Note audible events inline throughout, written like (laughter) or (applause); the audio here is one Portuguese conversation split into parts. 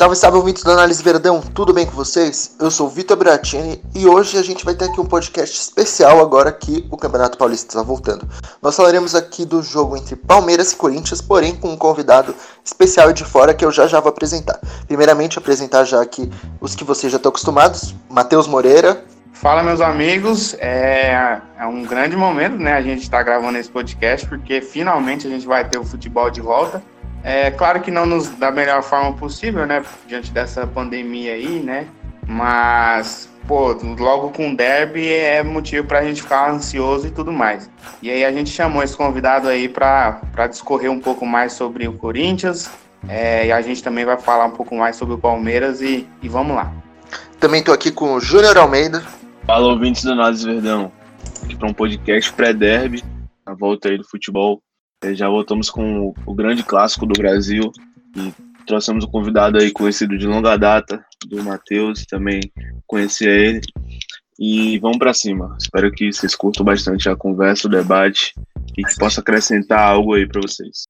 Salve, salve, ouvintes do Análise Verdão, tudo bem com vocês? Eu sou o Vitor Bratini e hoje a gente vai ter aqui um podcast especial agora que o Campeonato Paulista está voltando. Nós falaremos aqui do jogo entre Palmeiras e Corinthians, porém com um convidado especial de fora que eu já já vou apresentar. Primeiramente, apresentar já aqui os que vocês já estão acostumados, Matheus Moreira. Fala, meus amigos, é, é um grande momento, né, a gente está gravando esse podcast, porque finalmente a gente vai ter o futebol de volta. É claro que não nos da melhor forma possível, né? Diante dessa pandemia aí, né? Mas, pô, logo com o derby é motivo para a gente ficar ansioso e tudo mais. E aí a gente chamou esse convidado aí para discorrer um pouco mais sobre o Corinthians. É, e a gente também vai falar um pouco mais sobre o Palmeiras e, e vamos lá. Também estou aqui com o Júnior Almeida. Fala, ouvintes do Nós Verdão. Aqui para um podcast pré-derby, a volta aí do futebol já voltamos com o, o grande clássico do Brasil e trouxemos um convidado aí conhecido de longa data, do Matheus, também conhecia ele. E vamos para cima. Espero que vocês curtam bastante a conversa, o debate e que possa acrescentar algo aí para vocês.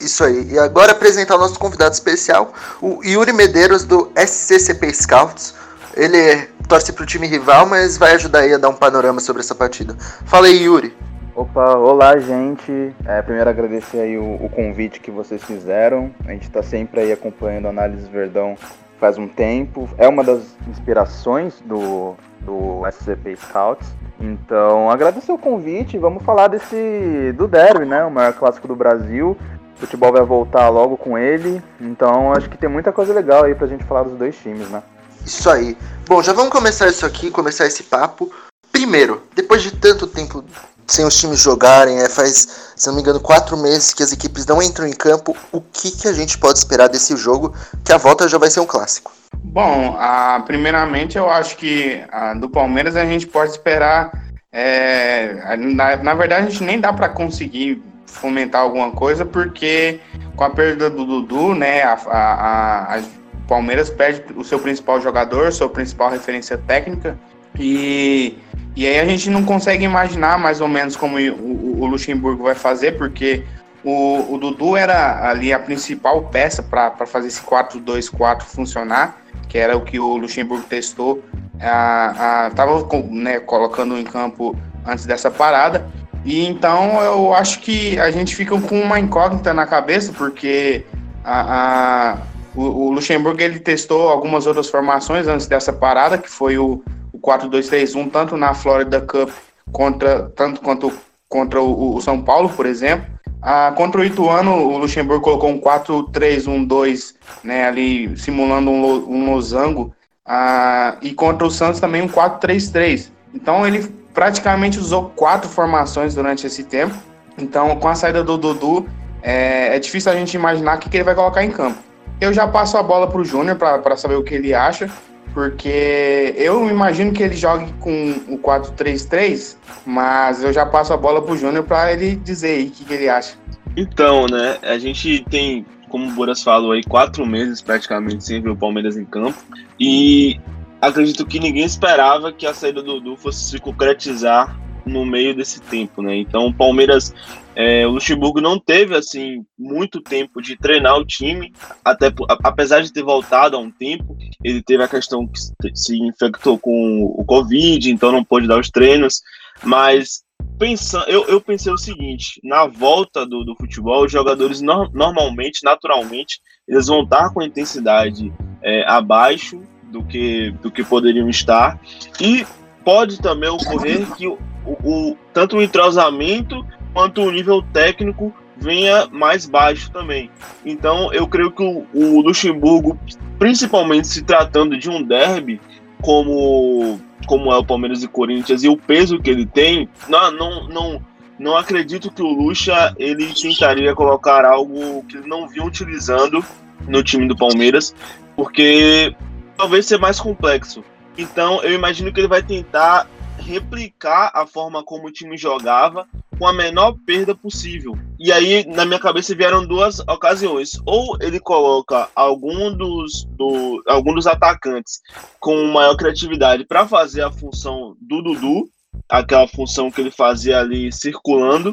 Isso aí. E agora apresentar o nosso convidado especial, o Yuri Medeiros do SCCP Scouts. Ele torce para o time rival, mas vai ajudar aí a dar um panorama sobre essa partida. Fala aí, Yuri. Opa, olá gente. É, primeiro agradecer aí o, o, convite que vocês fizeram. A gente está sempre aí acompanhando a Análise Verdão faz um tempo. É uma das inspirações do, do SCP Scouts. Então, agradecer o convite. Vamos falar desse do derby, né? O maior clássico do Brasil. O futebol vai voltar logo com ele. Então, acho que tem muita coisa legal aí pra gente falar dos dois times, né? Isso aí. Bom, já vamos começar isso aqui, começar esse papo. Primeiro, depois de tanto tempo sem os times jogarem, é, faz, se não me engano, quatro meses que as equipes não entram em campo. O que, que a gente pode esperar desse jogo? Que a volta já vai ser um clássico. Bom, a, primeiramente eu acho que a, do Palmeiras a gente pode esperar. É, na, na verdade, a gente nem dá para conseguir fomentar alguma coisa, porque com a perda do Dudu, né, a, a, a Palmeiras perde o seu principal jogador, sua principal referência técnica, e e aí a gente não consegue imaginar mais ou menos como o, Luxemburgo vai fazer, porque o, o, Dudu era ali a principal peça para fazer esse 4-2-4 funcionar, que era o que o Luxemburgo testou, estava né, colocando em campo antes dessa parada. E então eu acho que a gente fica com uma incógnita na cabeça, porque a, a o, o Luxemburgo ele testou algumas outras formações antes dessa parada, que foi o, 4-2-3-1, tanto na Florida Cup contra, tanto quanto contra o, o São Paulo, por exemplo. Ah, contra o Ituano, o Luxemburgo colocou um 4-3-1-2, né, ali simulando um, um losango. Ah, e contra o Santos também um 4-3-3. Então ele praticamente usou quatro formações durante esse tempo. Então, com a saída do Dudu, é, é difícil a gente imaginar o que, que ele vai colocar em campo. Eu já passo a bola para o Júnior para saber o que ele acha porque eu imagino que ele jogue com o 4-3-3, mas eu já passo a bola pro Júnior para ele dizer aí o que, que, ele acha. Então, né, a gente tem, como o Boras falou aí, quatro meses praticamente sem ver o Palmeiras em campo, e acredito que ninguém esperava que a saída do Dudu fosse se concretizar no meio desse tempo, né? Então, o Palmeiras, é, o Luxemburgo não teve assim muito tempo de treinar o time, até apesar de ter voltado há um tempo, ele teve a questão que se infectou com o Covid, então não pôde dar os treinos, mas pensando, eu, eu pensei o seguinte: na volta do, do futebol, os jogadores no, normalmente, naturalmente, eles vão estar com a intensidade é, abaixo do que, do que poderiam estar, e pode também ocorrer que o, o, tanto o entrosamento quanto o nível técnico venha mais baixo também. Então eu creio que o, o Luxemburgo, principalmente se tratando de um derby, como, como é o Palmeiras e Corinthians, e o peso que ele tem, não, não, não, não acredito que o Luxa ele tentaria colocar algo que ele não vinha utilizando no time do Palmeiras, porque talvez seja mais complexo. Então eu imagino que ele vai tentar replicar a forma como o time jogava com a menor perda possível. E aí, na minha cabeça, vieram duas ocasiões. Ou ele coloca algum dos, do, algum dos atacantes com maior criatividade para fazer a função do Dudu, aquela função que ele fazia ali circulando,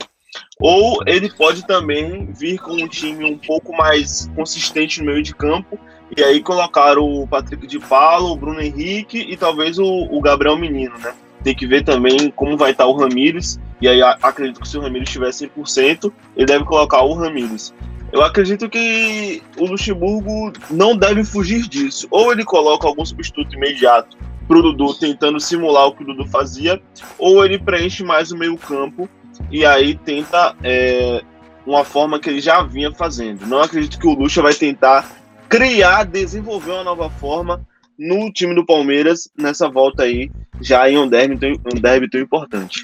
ou ele pode também vir com um time um pouco mais consistente no meio de campo E aí colocaram o Patrick de Paulo, o Bruno Henrique e talvez o, o Gabriel Menino, né? Tem que ver também como vai estar o Ramires. E aí acredito que se o Ramires estiver 100%, ele deve colocar o Ramires. Eu acredito que o Luxemburgo não deve fugir disso. Ou ele coloca algum substituto imediato para o Dudu tentando simular o que o Dudu fazia, ou ele preenche mais o meio campo e aí tenta é, uma forma que ele já vinha fazendo. Não acredito que o Lucha vai tentar criar, desenvolver uma nova forma no time do Palmeiras nessa volta aí, já em um derby, um derby tão importante.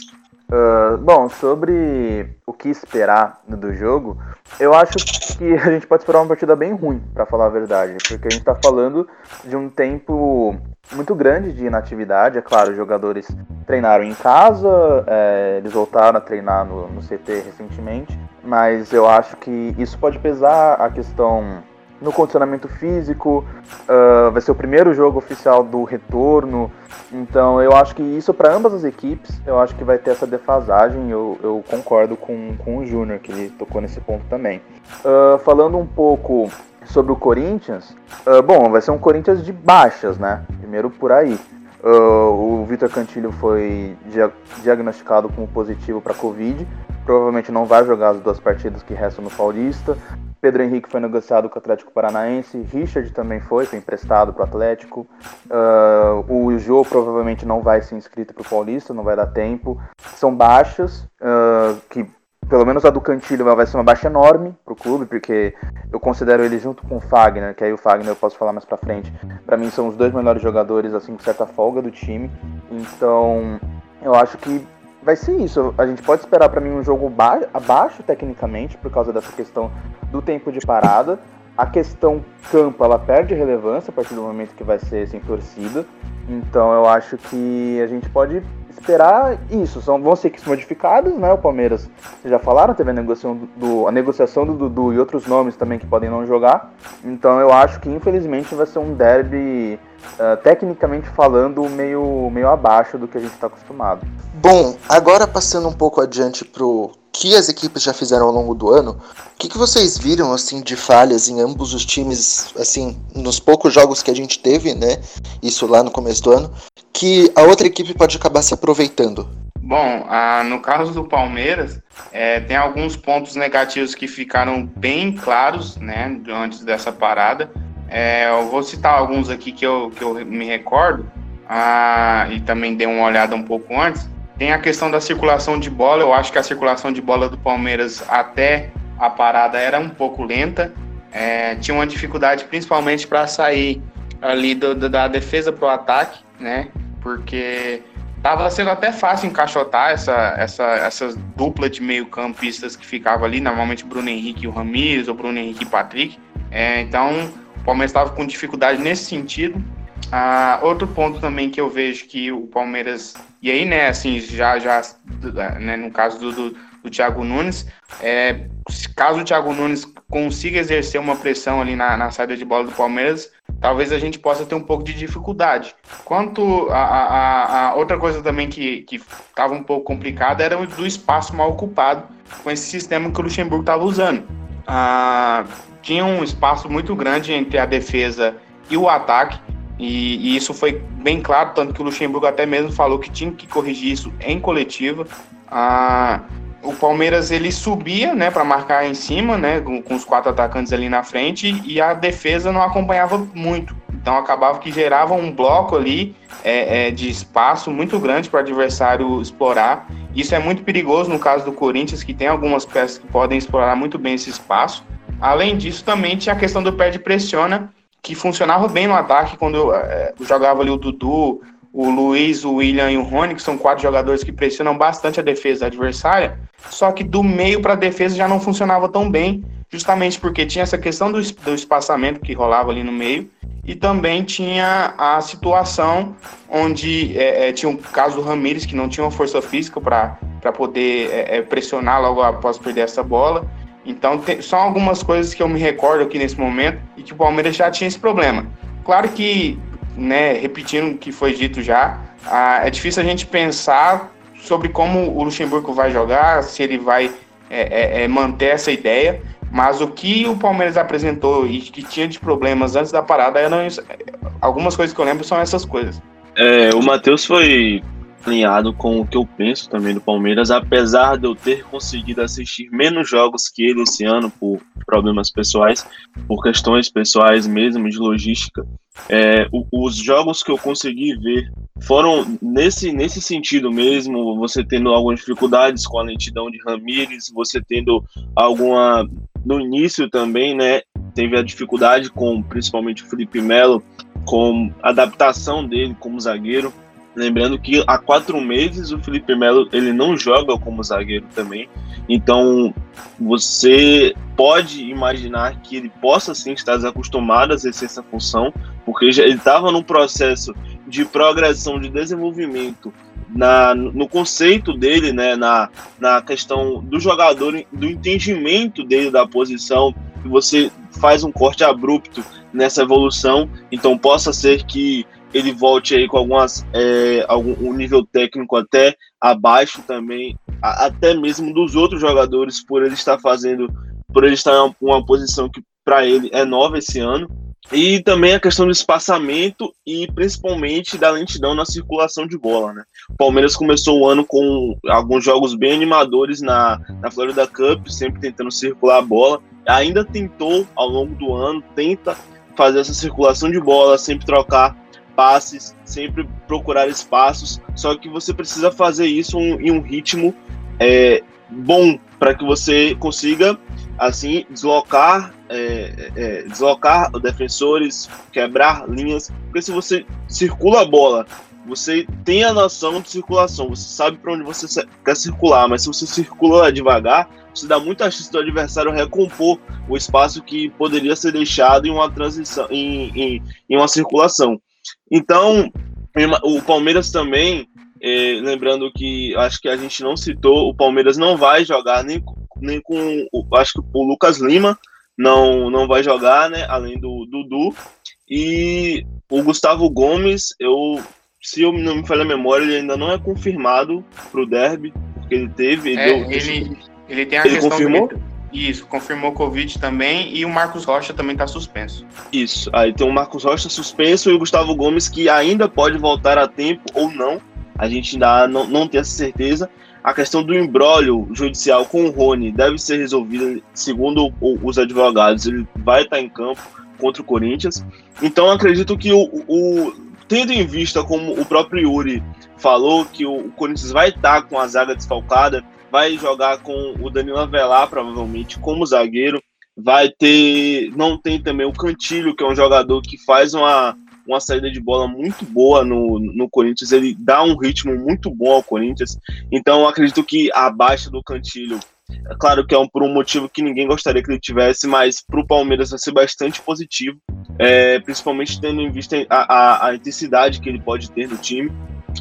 Uh, bom, sobre o que esperar do jogo, eu acho que a gente pode esperar uma partida bem ruim, para falar a verdade, porque a gente está falando de um tempo muito grande de inatividade. É claro, os jogadores treinaram em casa, é, eles voltaram a treinar no, no CT recentemente, mas eu acho que isso pode pesar a questão no condicionamento físico. Uh, vai ser o primeiro jogo oficial do retorno. Então eu acho que isso para ambas as equipes, eu acho que vai ter essa defasagem. Eu, eu concordo com, com o Júnior, que ele tocou nesse ponto também. Uh, falando um pouco sobre o Corinthians, uh, bom, vai ser um Corinthians de baixas, né? Primeiro por aí. o Vitor Cantilho foi dia diagnosticado como positivo para Covid. Provavelmente não vai jogar as duas partidas que restam no Paulista. Pedro Henrique foi negociado com o Atlético Paranaense, Richard também foi, foi emprestado para o Atlético. Uh, o Jô provavelmente não vai ser inscrito para o Paulista, não vai dar tempo. São baixas, uh, que pelo menos a do Cantilho vai ser uma baixa enorme para o clube, porque eu considero ele junto com o Fagner, que aí o Fagner eu posso falar mais para frente. Para mim são os dois melhores jogadores, assim, com certa folga do time. Então, eu acho que vai ser isso. A gente pode esperar para mim um jogo abaixo tecnicamente por causa dessa questão do tempo de parada. A questão campo ela perde relevância a partir do momento que vai ser sem torcida. Então eu acho que a gente pode esperar isso. São, vão ser equipes modificadas, né? O Palmeiras, vocês já falaram, teve a negociação do, a negociação do Dudu e outros nomes também que podem não jogar. Então eu acho que infelizmente vai ser um derby uh, tecnicamente falando, meio, meio abaixo do que a gente está acostumado. Bom, agora passando um pouco adiante pro que as equipes já fizeram ao longo do ano, o que, que vocês viram assim de falhas em ambos os times, assim, nos poucos jogos que a gente teve, né? Isso lá no começo do ano, que a outra equipe pode acabar se aproveitando? Bom, ah, no caso do Palmeiras, é, tem alguns pontos negativos que ficaram bem claros, né, antes dessa parada. É, eu vou citar alguns aqui que eu, que eu me recordo ah, e também dei uma olhada um pouco antes. Tem a questão da circulação de bola. Eu acho que a circulação de bola do Palmeiras até a parada era um pouco lenta. É, tinha uma dificuldade principalmente para sair ali do, do, da defesa para o ataque, né? Porque tava sendo até fácil encaixotar essa, essa, essas dupla de meio campistas que ficava ali, normalmente Bruno Henrique e o Ramires, ou Bruno Henrique e Patrick. É, então Palmeiras estava com dificuldade nesse sentido. Ah, outro ponto também que eu vejo que o Palmeiras, e aí, né, assim, já, já né, no caso do, do, do Thiago Nunes, é, caso o Thiago Nunes consiga exercer uma pressão ali na, na saída de bola do Palmeiras, talvez a gente possa ter um pouco de dificuldade. Quanto a, a, a outra coisa também que estava um pouco complicada era do espaço mal ocupado com esse sistema que o Luxemburgo estava usando. Ah, tinha um espaço muito grande entre a defesa e o ataque, e, e, isso foi bem claro, tanto que o Luxemburgo até mesmo falou que tinha que corrigir isso em coletiva. Ah, o Palmeiras ele subia, né, para marcar em cima, né, com, com, os quatro atacantes ali na frente e a defesa não acompanhava muito. Então acabava que gerava um bloco ali é, é, de espaço muito grande para o adversário explorar. Isso é muito perigoso no caso do Corinthians, que tem algumas peças que podem explorar muito bem esse espaço. Além disso, também tinha a questão do pé de pressiona, que funcionava bem no ataque quando é, jogava ali o Dudu, o Luiz, o William e o Rony, que são quatro jogadores que pressionam bastante a defesa adversária, só que do meio para a defesa já não funcionava tão bem, justamente porque tinha essa questão do, do espaçamento que rolava ali no meio, e também tinha a situação onde é, é, tinha o caso do Ramires, que não tinha uma força física para poder é, pressionar logo após perder essa bola, então, tem, são algumas coisas que eu me recordo aqui nesse momento e que o Palmeiras já tinha esse problema. Claro que, né, repetindo o que foi dito já, é difícil a gente pensar sobre como o Luxemburgo vai jogar, se ele vai é, é, é manter essa ideia, Mas o que o Palmeiras apresentou e que tinha de problemas antes da parada, não, algumas coisas que eu lembro são essas coisas. É, o Matheus foi alinhado com o que eu penso também do Palmeiras, apesar de eu ter conseguido assistir menos jogos que ele esse ano por problemas pessoais, por questões pessoais mesmo de logística. É, os jogos que eu consegui ver foram nesse, nesse sentido mesmo, você tendo algumas dificuldades com a lentidão de Ramires, você tendo alguma no início também, né, teve a dificuldade com principalmente o Felipe Melo, com a adaptação dele como zagueiro. Lembrando que há quatro meses o Felipe Melo ele não joga como zagueiro também. Então você pode imaginar que ele possa sim estar desacostumado a exercer essa função, porque já, ele estava num processo de progressão, de desenvolvimento na, no conceito dele, né, na, na questão do jogador, do entendimento dele da posição, que você faz um corte abrupto nessa evolução, então possa ser que ele volte aí com algumas é, algum um nível técnico até abaixo também, a, até mesmo dos outros jogadores por ele estar fazendo, por ele estar em uma, uma posição que para ele é nova esse ano. E também a questão do espaçamento e principalmente da lentidão na circulação de bola, né? O Palmeiras começou o ano com alguns jogos bem animadores na, na Florida Cup, sempre tentando circular a bola. Ainda tentou ao longo do ano, tenta fazer essa circulação de bola, sempre trocar passes, sempre procurar espaços. Só que você precisa fazer isso em um ritmo é, bom para que você consiga assim deslocar é, é, deslocar defensores, quebrar linhas, porque se você circula a bola, você tem a noção de circulação, você sabe para onde você quer circular, mas se você circula devagar, você dá muita chance do adversário recompor o espaço que poderia ser deixado em uma transição, em, em, em uma circulação. Então, o Palmeiras também, é, lembrando que acho que a gente não citou, o Palmeiras não vai jogar nem, nem com, acho que o Lucas Lima não, não vai jogar, né, além do Dudu, e o Gustavo Gomes, eu, se eu não me falha a memória, ele ainda não é confirmado para o derby, porque ele teve. Ele, é, deu, ele, ele tem a ele confirmou? Isso, confirmou Covid também e o Marcos Rocha também está suspenso. Isso, aí tem o Marcos Rocha suspenso e o Gustavo Gomes que ainda pode voltar a tempo ou não. A gente ainda não, não tem essa certeza. A questão do embrólio judicial com o Rony deve ser resolvida, segundo os advogados, ele vai estar em campo contra o Corinthians. Então acredito que o, o tendo em vista como o próprio Yuri falou que o Corinthians vai estar com a zaga desfalcada, vai jogar com o Danilo Avelar, provavelmente, como zagueiro. Vai ter. Não tem também o Cantilho, que é um jogador que faz uma, uma saída de bola muito boa no, no Corinthians. Ele dá um ritmo muito bom ao Corinthians. Então, acredito que a baixa do Cantilho. É claro que é um, por um motivo que ninguém gostaria que ele tivesse, mas para o Palmeiras vai ser bastante positivo, é, principalmente tendo em vista a, a, a intensidade que ele pode ter no time.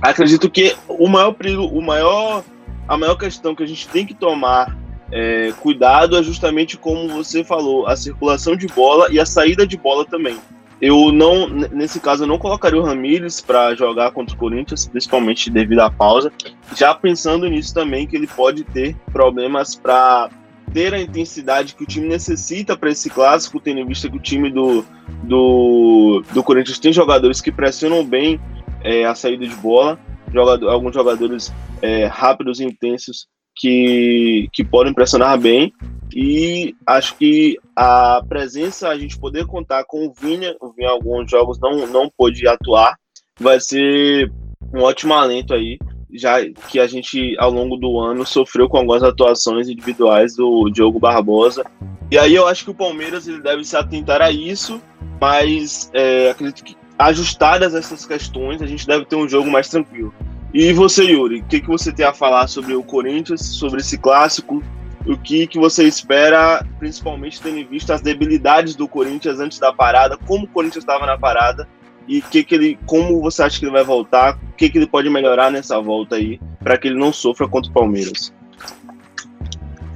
Acredito que o maior perigo, o maior a maior questão que a gente tem que tomar é, cuidado é justamente como você falou, a circulação de bola e a saída de bola também. Eu não, nesse caso, eu não colocaria o Ramires para jogar contra o Corinthians, principalmente devido à pausa. Já pensando nisso também, que ele pode ter problemas para ter a intensidade que o time necessita para esse clássico, tendo em vista que o time do, do, do Corinthians tem jogadores que pressionam bem é, a saída de bola jogador, alguns jogadores é, rápidos e intensos que, que podem pressionar bem. E acho que a presença, a gente poder contar com o Vinha, o Vinha alguns jogos não, não pôde atuar, vai ser um ótimo alento aí, já que a gente ao longo do ano sofreu com algumas atuações individuais do Diogo Barbosa. E aí eu acho que o Palmeiras ele deve se atentar a isso, mas é, acredito que ajustadas essas questões, a gente deve ter um jogo mais tranquilo. E você, Yuri, o que, que você tem a falar sobre o Corinthians, sobre esse clássico? O que, que você espera, principalmente tendo em vista as debilidades do Corinthians antes da parada, como o Corinthians estava na parada e que que ele, como você acha que ele vai voltar, o que, que ele pode melhorar nessa volta aí, para que ele não sofra contra o Palmeiras?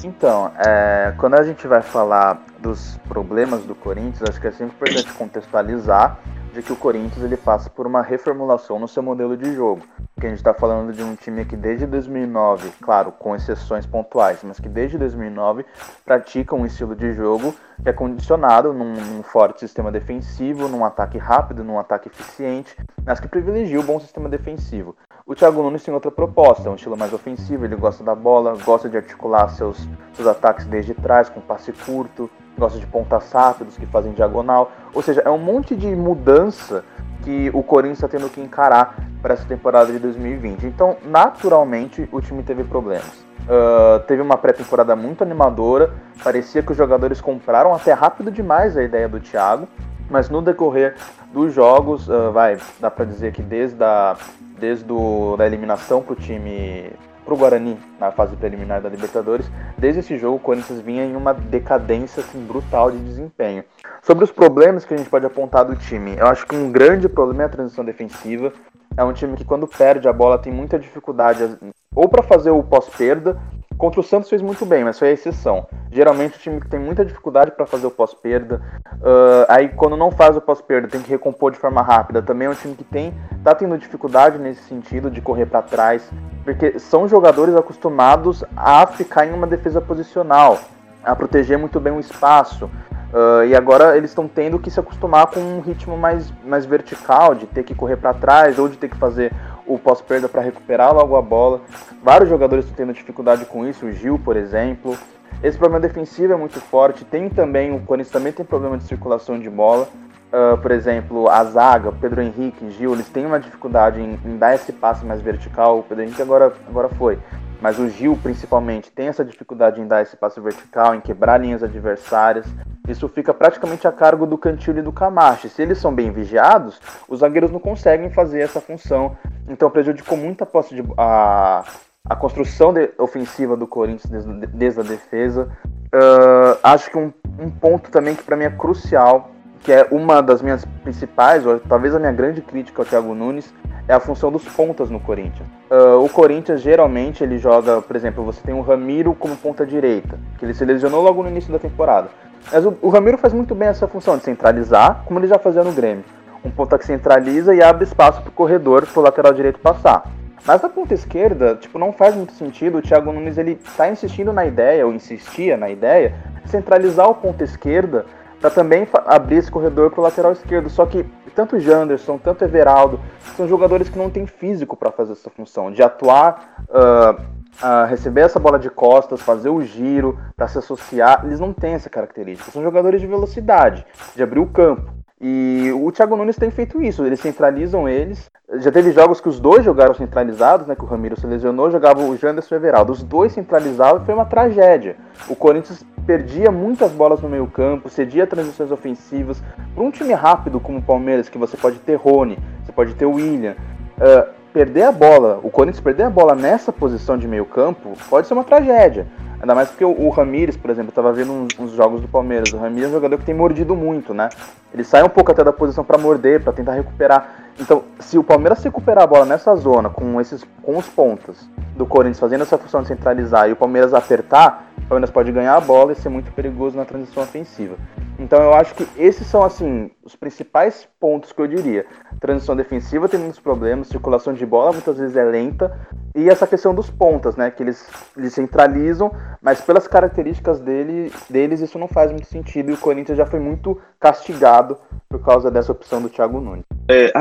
Então, é, quando a gente vai falar dos problemas do Corinthians, acho que é sempre importante contextualizar de que o Corinthians ele passa por uma reformulação no seu modelo de jogo. Que a gente está falando de um time que desde 2009, claro, com exceções pontuais, mas que desde 2009 pratica um estilo de jogo que é condicionado num, num forte sistema defensivo, num ataque rápido, num ataque eficiente, mas que privilegia o bom sistema defensivo. O Thiago Nunes tem outra proposta, é um estilo mais ofensivo, ele gosta da bola, gosta de articular seus, seus ataques desde trás, com passe curto, gosta de pontas rápidos que fazem diagonal. Ou seja, é um monte de mudança que o Corinthians está tendo que encarar para essa temporada de 2020. Então, naturalmente, o time teve problemas. Uh, teve uma pré-temporada muito animadora, parecia que os jogadores compraram até rápido demais a ideia do Thiago, mas no decorrer dos jogos, uh, vai, dá para dizer que desde a, desde do, da eliminação para o time para o Guarani na fase preliminar da Libertadores, desde esse jogo o Corinthians vinha em uma decadência assim, brutal de desempenho. Sobre os problemas que a gente pode apontar do time, eu acho que um grande problema é a transição defensiva. É um time que quando perde a bola tem muita dificuldade ou para fazer o pós-perda Contra o Santos fez muito bem, mas foi a exceção. Geralmente o time que tem muita dificuldade para fazer o pós-perda, uh, aí quando não faz o pós-perda tem que recompor de forma rápida. Também é um time que tem tá tendo dificuldade nesse sentido de correr para trás, porque são jogadores acostumados a ficar em uma defesa posicional, a proteger muito bem o espaço. Uh, e agora eles estão tendo que se acostumar com um ritmo mais, mais vertical, de ter que correr para trás ou de ter que fazer o pós-perda para recuperar logo a bola. Vários jogadores estão tendo dificuldade com isso, o Gil, por exemplo. Esse problema defensivo é muito forte. Tem também, o Corinthians também tem problema de circulação de bola. Uh, por exemplo, a zaga, Pedro Henrique, Gil, eles têm uma dificuldade em, em, dar esse passe mais vertical. O Pedro Henrique agora, agora foi. Mas o Gil, principalmente, tem essa dificuldade em dar esse passe vertical, em quebrar linhas adversárias. Isso fica praticamente a cargo do Cantilho e do Camacho. Se eles são bem vigiados, os zagueiros não conseguem fazer essa função. Então prejudicou muito a posse de, a, a construção de, ofensiva do Corinthians desde, desde a defesa. Uh, acho que um, um ponto também que para mim é crucial, que é uma das minhas principais, ou talvez a minha grande crítica ao Thiago Nunes, é a função dos pontas no Corinthians. Uh, o Corinthians geralmente ele joga, por exemplo, você tem o Ramiro como ponta direita, que ele se lesionou logo no início da temporada. Mas o, o Ramiro faz muito bem essa função de centralizar, como ele já fazia no Grêmio. Um ponta que centraliza e abre espaço para o corredor, para o lateral direito passar. Mas na ponta esquerda, tipo, não faz muito sentido. O Thiago Nunes ele tá insistindo na ideia, ou insistia na ideia, de centralizar o ponta esquerda para também abrir esse corredor para o lateral esquerdo. Só que tanto o Janderson, tanto o Everaldo, são jogadores que não têm físico para fazer essa função, de atuar, uh, uh, receber essa bola de costas, fazer o giro, para se associar. Eles não têm essa característica. São jogadores de velocidade, de abrir o campo. E o Thiago Nunes tem feito isso, eles centralizam eles. Já teve jogos que os dois jogaram centralizados, né? Que o Ramiro se lesionou, jogava o Janderson e o Everaldo. Os dois centralizavam e foi uma tragédia. O Corinthians perdia muitas bolas no meio campo, cedia transições ofensivas. Para um time rápido como o Palmeiras, que você pode ter Rony, você pode ter William, uh, perder a bola, o Corinthians perder a bola nessa posição de meio campo, pode ser uma tragédia. Ainda mais porque o, Ramires, por exemplo, estava vendo uns, uns, jogos do Palmeiras. O Ramires é um jogador que tem mordido muito, né? Ele sai um pouco até da posição para morder, para tentar recuperar. Então, se o Palmeiras recuperar a bola nessa zona, com esses com os pontas do Corinthians fazendo essa função de centralizar e o Palmeiras apertar, o Palmeiras pode ganhar a bola e ser muito perigoso na transição ofensiva. Então eu acho que esses são assim os principais pontos que eu diria. Transição defensiva tem muitos problemas, circulação de bola muitas vezes é lenta e essa questão dos pontas, né, que eles, eles centralizam, mas pelas características dele, deles isso não faz muito sentido e o Corinthians já foi muito castigado por causa dessa opção do Thiago Nunes. É,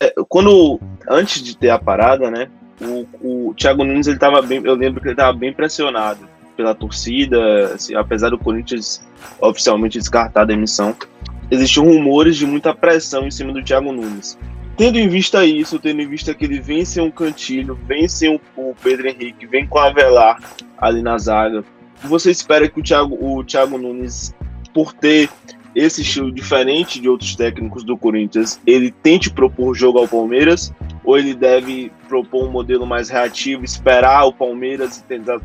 é, quando antes de ter a parada, né, o, o Thiago Nunes ele tava bem, eu lembro que ele estava bem pressionado pela torcida, assim, apesar do Corinthians oficialmente descartar a demissão, existiam rumores de muita pressão em cima do Thiago Nunes. Tendo em vista isso, tendo em vista que ele vem sem um cantilho, vem sem o Pedro Henrique, vem com a Avelar ali na zaga, você espera que o Thiago, o Thiago Nunes, por ter esse estilo diferente de outros técnicos do Corinthians, ele tente propor jogo ao Palmeiras ou ele deve propor um modelo mais reativo, esperar o Palmeiras e tentar,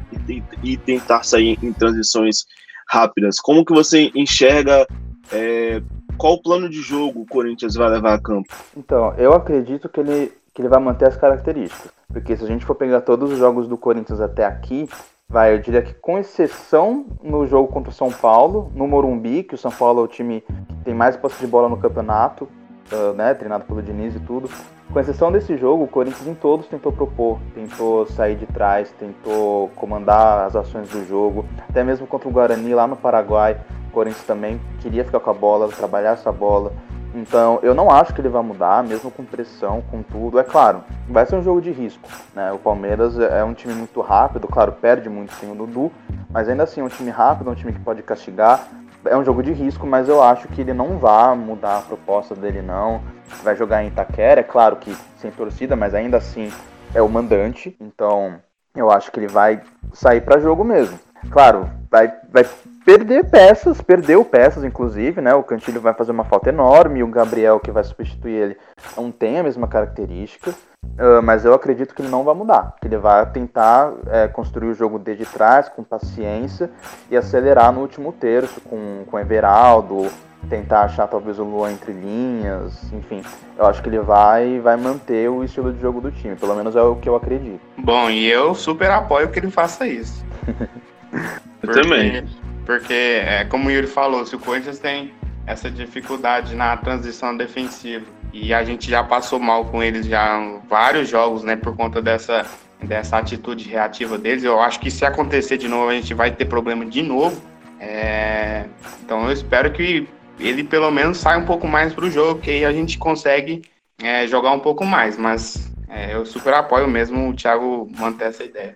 e, tentar sair em transições rápidas? Como que você enxerga é, qual o plano de jogo o Corinthians vai levar a campo? Então, eu acredito que ele, que ele vai manter as características, porque se a gente for pegar todos os jogos do Corinthians até aqui, vai, eu diria que com exceção no jogo contra o São Paulo, no Morumbi, que o São Paulo é o time que tem mais posse de bola no campeonato, uh, né, treinado pelo Diniz e tudo. Com exceção desse jogo, o Corinthians em todos tentou propor, tentou sair de trás, tentou comandar as ações do jogo. Até mesmo contra o Guarani lá no Paraguai, o Corinthians também queria ficar com a bola, trabalhar essa bola. Então, eu não acho que ele vai mudar, mesmo com pressão, com tudo. É claro, vai ser um jogo de risco. Né? O Palmeiras é um time muito rápido, claro, perde muito sem o Dudu, mas ainda assim é um time rápido, é um time que pode castigar. É um jogo de risco, mas eu acho que ele não vai mudar a proposta dele, não. Vai jogar em Itaquera, é claro que sem torcida, mas ainda assim é o mandante. Então, eu acho que ele vai sair para jogo mesmo. Claro, vai, vai perder peças, perdeu peças, inclusive, né? O Cantilho vai fazer uma falta enorme, o Gabriel, que vai substituir ele, não tem a mesma característica. Uh, mas eu acredito que ele não vai mudar. Que ele vai tentar é, construir o jogo desde trás, com paciência, e acelerar no último terço, com, com Everaldo, tentar achar talvez o Luan entre linhas, enfim. Eu acho que ele vai vai manter o estilo de jogo do time, pelo menos é o que eu acredito. Bom, e eu super apoio que ele faça isso. (laughs) eu também. Porque, é, como o Yuri falou, se o Corinthians tem essa dificuldade na transição defensiva e a gente já passou mal com eles já vários jogos, né, por conta dessa, dessa atitude reativa deles, eu acho que se acontecer de novo a gente vai ter problema de novo. É, então eu espero que ele pelo menos saia um pouco mais para o jogo, que aí a gente consegue é, jogar um pouco mais. Mas é, eu super apoio mesmo o Thiago manter essa ideia.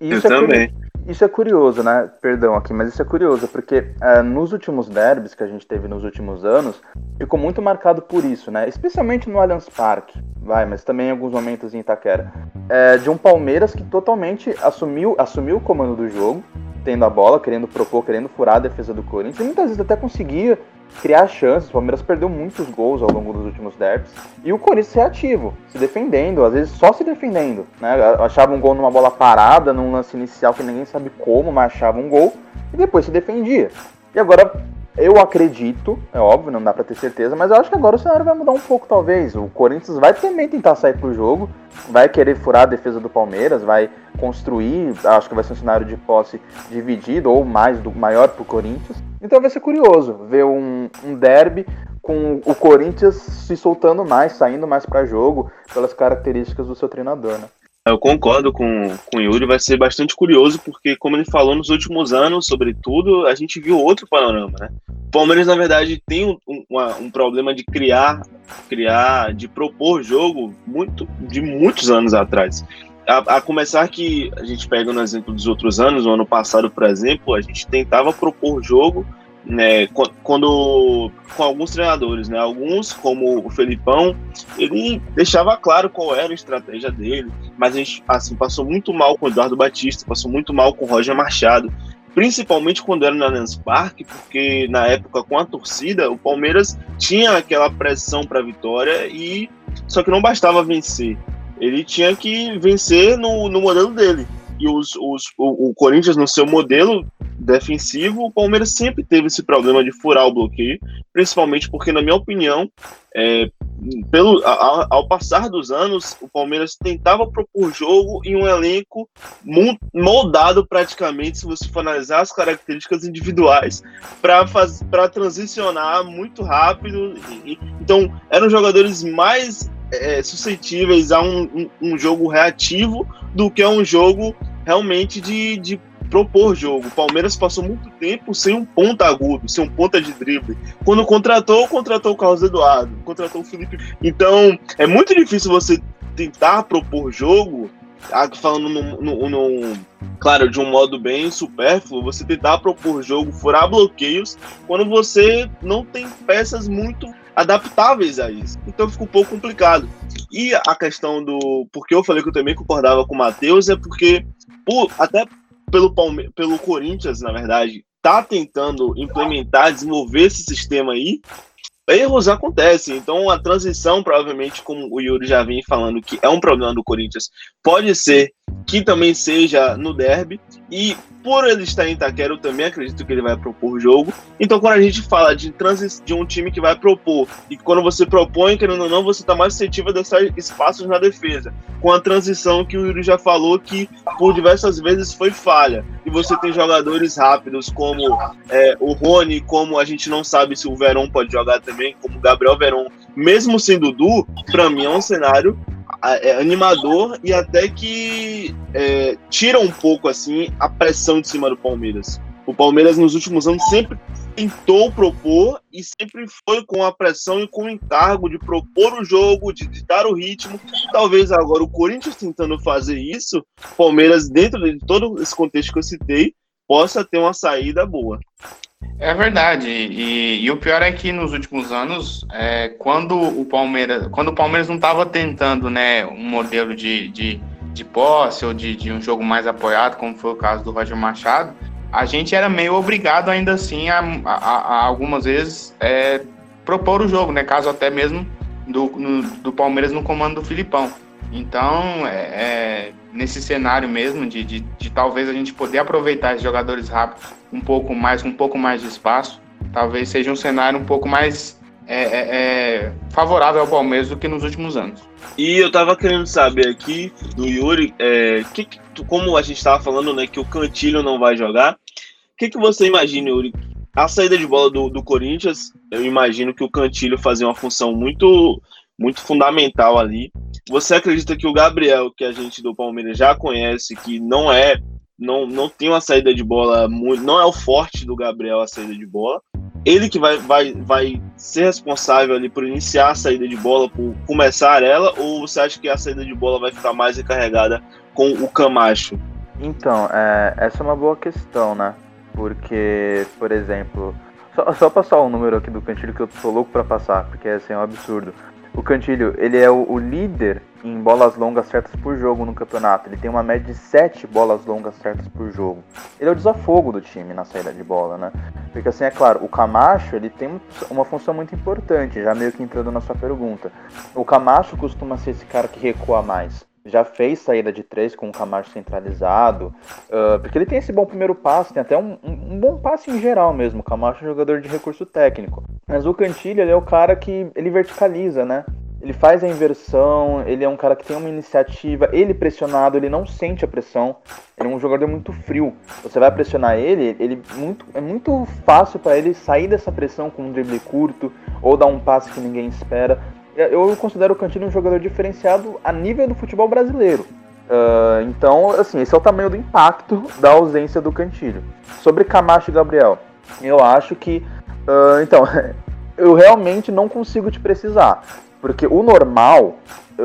Isso eu é também. Isso é curioso, né? Perdão aqui, mas isso é curioso, porque é, nos últimos derbys que a gente teve nos últimos anos, ficou muito marcado por isso, né? Especialmente no Allianz Parque, vai, mas também em alguns momentos em Itaquera. É, de um Palmeiras que totalmente assumiu, assumiu o comando do jogo, tendo a bola, querendo propor, querendo furar a defesa do Corinthians, e muitas vezes até conseguia criar chances. O Palmeiras perdeu muitos gols ao longo dos últimos derbys. E o Corinthians reativo, se defendendo, às vezes só se defendendo. Né? Achava um gol numa bola parada, num lance inicial que ninguém sabe como, mas achava um gol e depois se defendia. E agora eu acredito, é óbvio, não dá para ter certeza, mas eu acho que agora o cenário vai mudar um pouco, talvez. O Corinthians vai também tentar sair pro jogo, vai querer furar a defesa do Palmeiras, vai construir, acho que vai ser um cenário de posse dividido ou mais do maior pro Corinthians. Então vai ser curioso ver um, um derby com o Corinthians se soltando mais, saindo mais para jogo, pelas características do seu treinador, né? Eu concordo com, com o Yuri, vai ser bastante curioso, porque, como ele falou nos últimos anos, sobretudo, a gente viu outro panorama, né? O Palmeiras, na verdade, tem um, um, problema de criar, criar, de propor jogo muito, de muitos anos atrás. A, a, começar que a gente pega no exemplo dos outros anos, no ano passado, por exemplo, a gente tentava propor jogo né, quando com alguns treinadores, né, alguns como o Felipão, ele deixava claro qual era a estratégia dele, mas a gente assim passou muito mal com o Eduardo Batista, passou muito mal com o Roger Machado, principalmente quando era no Allianz Parque, porque na época com a torcida o Palmeiras tinha aquela pressão para vitória e só que não bastava vencer, ele tinha que vencer no, no modelo dele. E os, os, o, o Corinthians, no seu modelo, defensivo, o Palmeiras sempre teve esse problema de furar o bloqueio, principalmente porque, na minha opinião, é, pelo, a, ao passar dos anos, o Palmeiras tentava propor jogo em um elenco moldado praticamente, se você for analisar as características individuais, para transicionar muito rápido. E, então, eram jogadores mais é, suscetíveis a um, um, um, jogo reativo do que a um jogo realmente de, de propor jogo. O Palmeiras passou muito tempo sem um ponta agudo, sem um ponta de drible. Quando contratou, contratou o Carlos Eduardo, contratou o Felipe. Então, é muito difícil você tentar propor jogo, falando no, no, no, claro, de um modo bem supérfluo, você tentar propor jogo, furar bloqueios, quando você não tem peças muito adaptáveis a isso. Então fica um pouco complicado. E a questão do. Porque eu falei que eu também concordava com o Matheus, é porque, por, até pelo, Palme pelo Corinthians, na verdade, tá tentando implementar, desenvolver esse sistema aí, erros acontecem. Então, a transição, provavelmente, como o Yuri já vem falando, que é um problema do Corinthians, pode ser que também seja no derby. E por ele estar em Itaquera, eu também acredito que ele vai propor jogo. Então, quando a gente fala de de um time que vai propor, e quando você propõe, querendo ou não, você está mais suscetível a deixar espaços na defesa. Com a transição que o Yuri já falou, que por diversas vezes foi falha. E você tem jogadores rápidos, como é, o Rony, como a gente não sabe se o Verón pode jogar também, como o Gabriel Verón, mesmo sendo Dudu, para mim é um cenário é, animador e até que é, tira um pouco assim a pressão de cima do Palmeiras. O Palmeiras nos últimos anos sempre tentou propor e sempre foi com a pressão e com o encargo de propor o jogo, de ditar o ritmo. Talvez agora o Corinthians tentando fazer isso, Palmeiras dentro de todo esse contexto que eu citei, possa ter uma saída boa. É verdade. E, e, o pior é que nos últimos anos, é, quando o Palmeiras, quando o Palmeiras não estava tentando, né, um modelo de, de, de posse ou de, de um jogo mais apoiado, como foi o caso do Roger Machado, a gente era meio obrigado ainda assim a, a, a algumas vezes é, propor o jogo, né? Caso até mesmo do, no, do Palmeiras no comando do Filipão. Então, é, é, nesse cenário mesmo de, de, de, talvez a gente poder aproveitar esses jogadores rápidos um pouco mais, um pouco mais de espaço, talvez seja um cenário um pouco mais é, é, é favorável ao Palmeiras do que nos últimos anos. E eu tava querendo saber aqui do Yuri, é, que, como a gente tava falando, né, que o Cantilho não vai jogar, o que, que você imagina, Yuri? A saída de bola do, do Corinthians, eu imagino que o Cantilho fazia uma função muito muito fundamental ali. Você acredita que o Gabriel, que a gente do Palmeiras já conhece, que não é, não, não tem uma saída de bola muito, não é o forte do Gabriel a saída de bola. Ele que vai, vai, vai ser responsável ali por iniciar a saída de bola, por começar ela, ou você acha que a saída de bola vai ficar mais encarregada com o Camacho? Então, é, essa é uma boa questão, né? Porque, por exemplo, só, só passar o número aqui do cantilho que eu tô louco para passar, porque assim, é um absurdo. O Cantilho, ele é o, o, líder em bolas longas certas por jogo no campeonato. Ele tem uma média de 7 bolas longas certas por jogo. Ele é o desafogo do time na saída de bola, né? Porque assim, é claro, o Camacho, ele tem uma função muito importante, já meio que entrando na sua pergunta. O Camacho costuma ser esse cara que recua mais já fez saída de três com o Camacho centralizado, uh, porque ele tem esse bom primeiro passe, tem até um, um, bom passe em geral mesmo. O Camacho é um jogador de recurso técnico. Mas o Cantilho, ele é o cara que ele verticaliza, né? Ele faz a inversão, ele é um cara que tem uma iniciativa, ele pressionado, ele não sente a pressão. Ele é um jogador muito frio. Você vai pressionar ele, ele muito, é muito fácil para ele sair dessa pressão com um drible curto ou dar um passe que ninguém espera eu considero o Cantino um jogador diferenciado a nível do futebol brasileiro. Uh, então, assim, esse é o tamanho do impacto da ausência do Cantilho. Sobre Camacho e Gabriel, eu acho que. Uh, então, (laughs) eu realmente não consigo te precisar. Porque o normal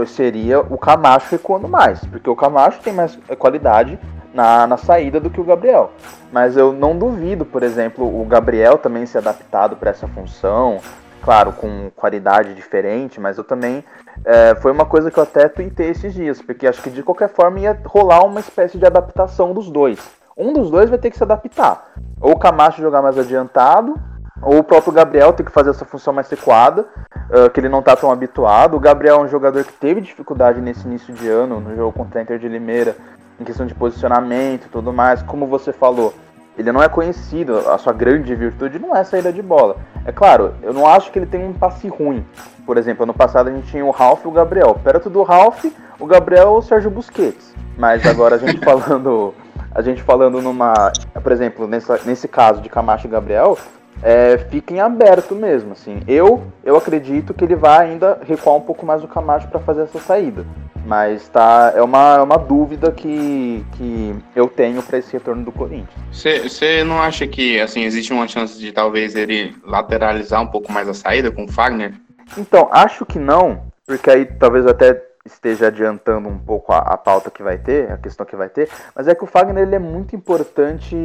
seria o Camacho recuando mais. Porque o Camacho tem mais qualidade na, na saída do que o Gabriel. Mas eu não duvido, por exemplo, o Gabriel também ser adaptado para essa função claro, com qualidade diferente, mas eu também. É, foi uma coisa que eu até tuitei esses dias, porque acho que de qualquer forma ia rolar uma espécie de adaptação dos dois. Um dos dois vai ter que se adaptar. Ou o Camacho jogar mais adiantado, ou o próprio Gabriel ter que fazer essa função mais sequada, uh, que ele não está tão habituado. O Gabriel é um jogador que teve dificuldade nesse início de ano, no jogo contra a Inter de Limeira, em questão de posicionamento e tudo mais. Como você falou, ele não é conhecido, a sua grande virtude não é saída de bola. É claro, eu não acho que ele tem um passe ruim. Por exemplo, ano passado a gente tinha o Ralph e o Gabriel. Perto do Ralph, o Gabriel é o Sérgio Busquets. Mas agora a gente (laughs) falando, a gente falando numa, por exemplo, nessa, nesse caso de Camacho e Gabriel, é, fica em aberto mesmo, assim. Eu, eu acredito que ele vai ainda recuar um pouco mais o Camacho para fazer essa saída. Mas tá, é uma, é uma dúvida que, que eu tenho para esse retorno do Corinthians. Você não acha que assim existe uma chance de talvez ele lateralizar um pouco mais a saída com o Fagner? Então, acho que não, porque aí talvez até esteja adiantando um pouco a, a, pauta que vai ter, a questão que vai ter, mas é que o Fagner ele é muito importante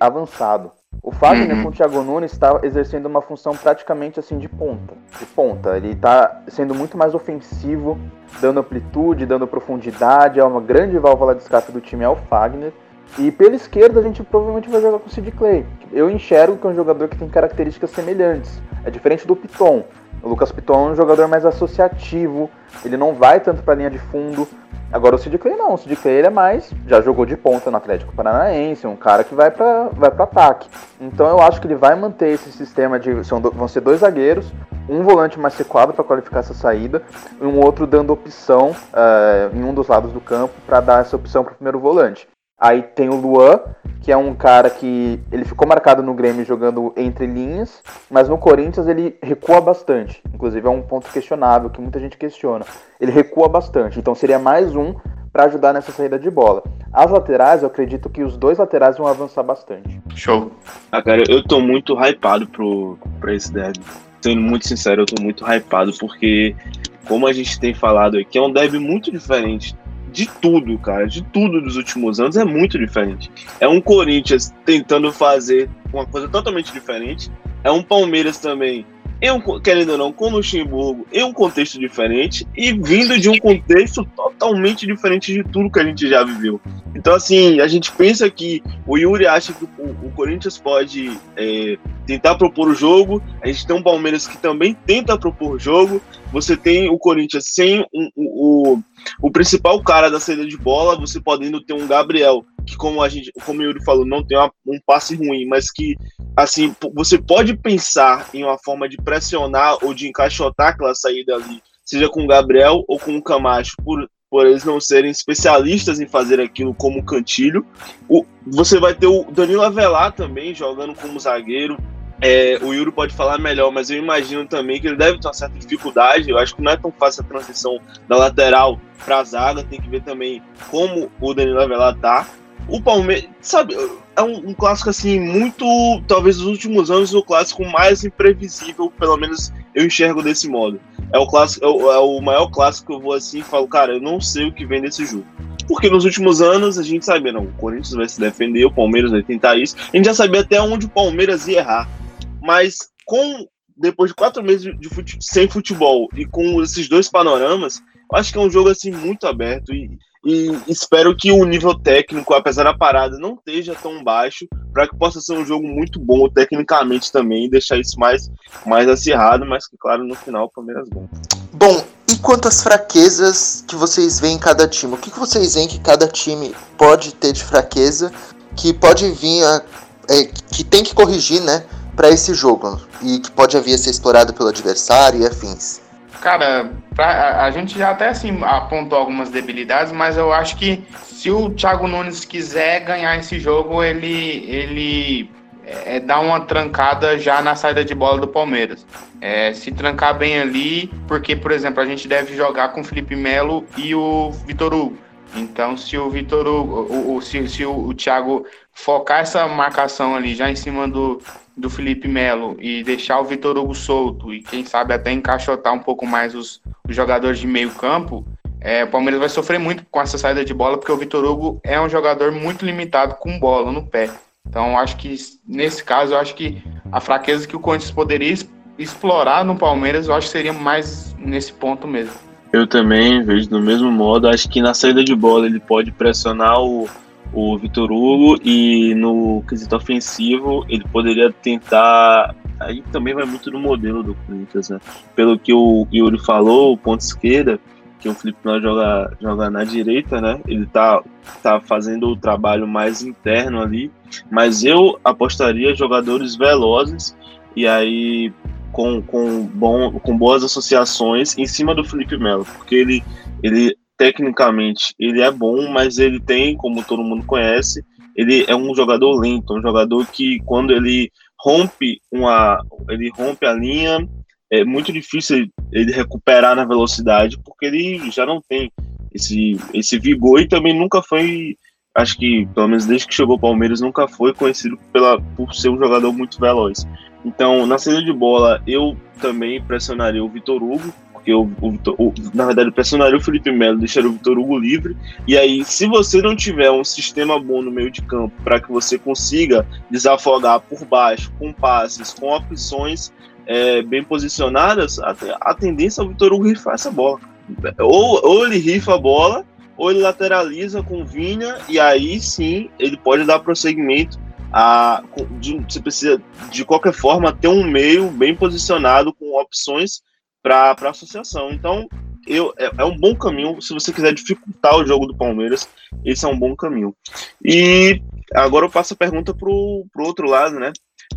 avançado. O Fagner uhum. com o Thiago Nunes está exercendo uma função praticamente assim de ponta. De ponta. Ele está sendo muito mais ofensivo, dando amplitude, dando profundidade. É uma grande válvula de escape do time é o Fagner. E pela esquerda a gente provavelmente vai jogar com o Sid Clay. Eu enxergo que é um jogador que tem características semelhantes. É diferente do Piton. O Lucas Piton é um jogador mais associativo, ele não vai tanto para a linha de fundo. Agora o Sid Clay não, o Sid Clay ele é mais, já jogou de ponta no Atlético Paranaense, um cara que vai para vai ataque. Então eu acho que ele vai manter esse sistema de são, vão ser dois zagueiros, um volante mais recuado para qualificar essa saída e um outro dando opção uh, em um dos lados do campo para dar essa opção para o primeiro volante. Aí tem o Luan, que é um cara que ele ficou marcado no Grêmio jogando entre linhas, mas no Corinthians ele recua bastante. Inclusive é um ponto questionável que muita gente questiona. Ele recua bastante, então seria mais um para ajudar nessa saída de bola. As laterais, eu acredito que os dois laterais vão avançar bastante. Show. Ah, cara, eu tô muito hypado pro, pra esse derby. Sendo muito sincero, eu tô muito hypado porque, como a gente tem falado aqui, é um derby muito diferente de tudo, cara, de tudo dos últimos anos é muito diferente. É um Corinthians tentando fazer uma coisa totalmente diferente. É um Palmeiras também em um, querendo ou não, com o Luxemburgo em um contexto diferente e vindo de um contexto totalmente diferente de tudo que a gente já viveu. Então, assim, a gente pensa que o Yuri acha que o, o Corinthians pode é, tentar propor o jogo, a gente tem um Palmeiras que também tenta propor o jogo, você tem o Corinthians sem um, um, o, o principal cara da saída de bola, você podendo ter um Gabriel que como a gente, como o Yuri falou, não tem uma, um passe ruim, mas que assim, você pode pensar em uma forma de pressionar ou de encaixotar aquela saída ali, seja com o Gabriel ou com o Camacho, por, por eles não serem especialistas em fazer aquilo como cantilho. O, você vai ter o Danilo Avelar também jogando como zagueiro. É, o Yuri pode falar melhor, mas eu imagino também que ele deve ter uma certa dificuldade. Eu acho que não é tão fácil a transição da lateral para a zaga. Tem que ver também como o Danilo Avelar tá. O Palmeiras, sabe, é um, um, clássico assim muito, talvez nos últimos anos o clássico mais imprevisível, pelo menos eu enxergo desse modo. É o clássico, é o, é o maior clássico que eu vou assim e falo, cara, eu não sei o que vem desse jogo. Porque nos últimos anos a gente sabia, não, o Corinthians vai se defender, o Palmeiras vai tentar isso. A gente já sabia até onde o Palmeiras ia errar. Mas com depois de quatro meses de fute, sem futebol e com esses dois panoramas, eu acho que é um jogo assim muito aberto e e espero que o nível técnico, apesar da parada, não esteja tão baixo, para que possa ser um jogo muito bom tecnicamente também, deixar isso mais, mais acirrado, mas que, claro, no final o Palmeiras ganha. Bom, e quanto às fraquezas que vocês veem em cada time? O que, que vocês veem que cada time pode ter de fraqueza, que pode vir a. É, que tem que corrigir, né, para esse jogo, e que pode vir a ser explorado pelo adversário e afins? Cara, pra, a gente já até assim apontou algumas debilidades, mas eu acho que se o Thiago Nunes quiser ganhar esse jogo, ele, ele é, dá uma trancada já na saída de bola do Palmeiras. É, se trancar bem ali, porque, por exemplo, a gente deve jogar com o Felipe Melo e o Vitor Hugo. Então, se o Vitor Hugo, o, o, se, se o, o Thiago focar essa marcação ali já em cima do, do Felipe Melo e deixar o Vitor Hugo solto e quem sabe até encaixotar um pouco mais os, os jogadores de meio campo, é, o Palmeiras vai sofrer muito com essa saída de bola, porque o Vitor Hugo é um jogador muito limitado com bola no pé. Então, acho que nesse caso, eu acho que a fraqueza que o Corinthians poderia explorar no Palmeiras, eu acho que seria mais nesse ponto mesmo. Eu também vejo do mesmo modo. Acho que na saída de bola ele pode pressionar o, o Vitor Hugo e no quesito ofensivo ele poderia tentar. Aí também vai muito do modelo do Corinthians, né? Pelo que o Yuri falou, o ponto esquerda, que o Felipe Melo joga, joga na direita, né? Ele tá, tá fazendo o trabalho mais interno ali, mas eu apostaria jogadores velozes e aí com, com, bom, com boas associações em cima do Felipe Melo, porque ele, ele tecnicamente ele é bom, mas ele tem, como todo mundo conhece, ele é um jogador lento, um jogador que quando ele rompe uma, ele rompe a linha, é muito difícil ele recuperar na velocidade, porque ele já não tem esse, esse vigor e também nunca foi, acho que pelo menos desde que chegou ao Palmeiras, nunca foi conhecido pela, por ser um jogador muito veloz. Então, na saída de bola, eu também pressionaria o Vitor Hugo, porque o, o, o, na verdade pressionaria o Felipe Melo, deixaria o Vitor Hugo livre. E aí, se você não tiver um sistema bom no meio de campo para que você consiga desafogar por baixo, com passes, com opções é, bem posicionadas, a, a tendência é o Vitor Hugo rifar essa bola. Ou, ou ele rifa a bola, ou ele lateraliza com Vinha, e aí sim ele pode dar prosseguimento. A, de, você precisa, de qualquer forma, ter um meio bem posicionado com opções para a associação. Então, eu, é, é, um bom caminho. Se você quiser dificultar o jogo do Palmeiras, esse é um bom caminho. E agora eu passo a pergunta pro, pro outro lado, né?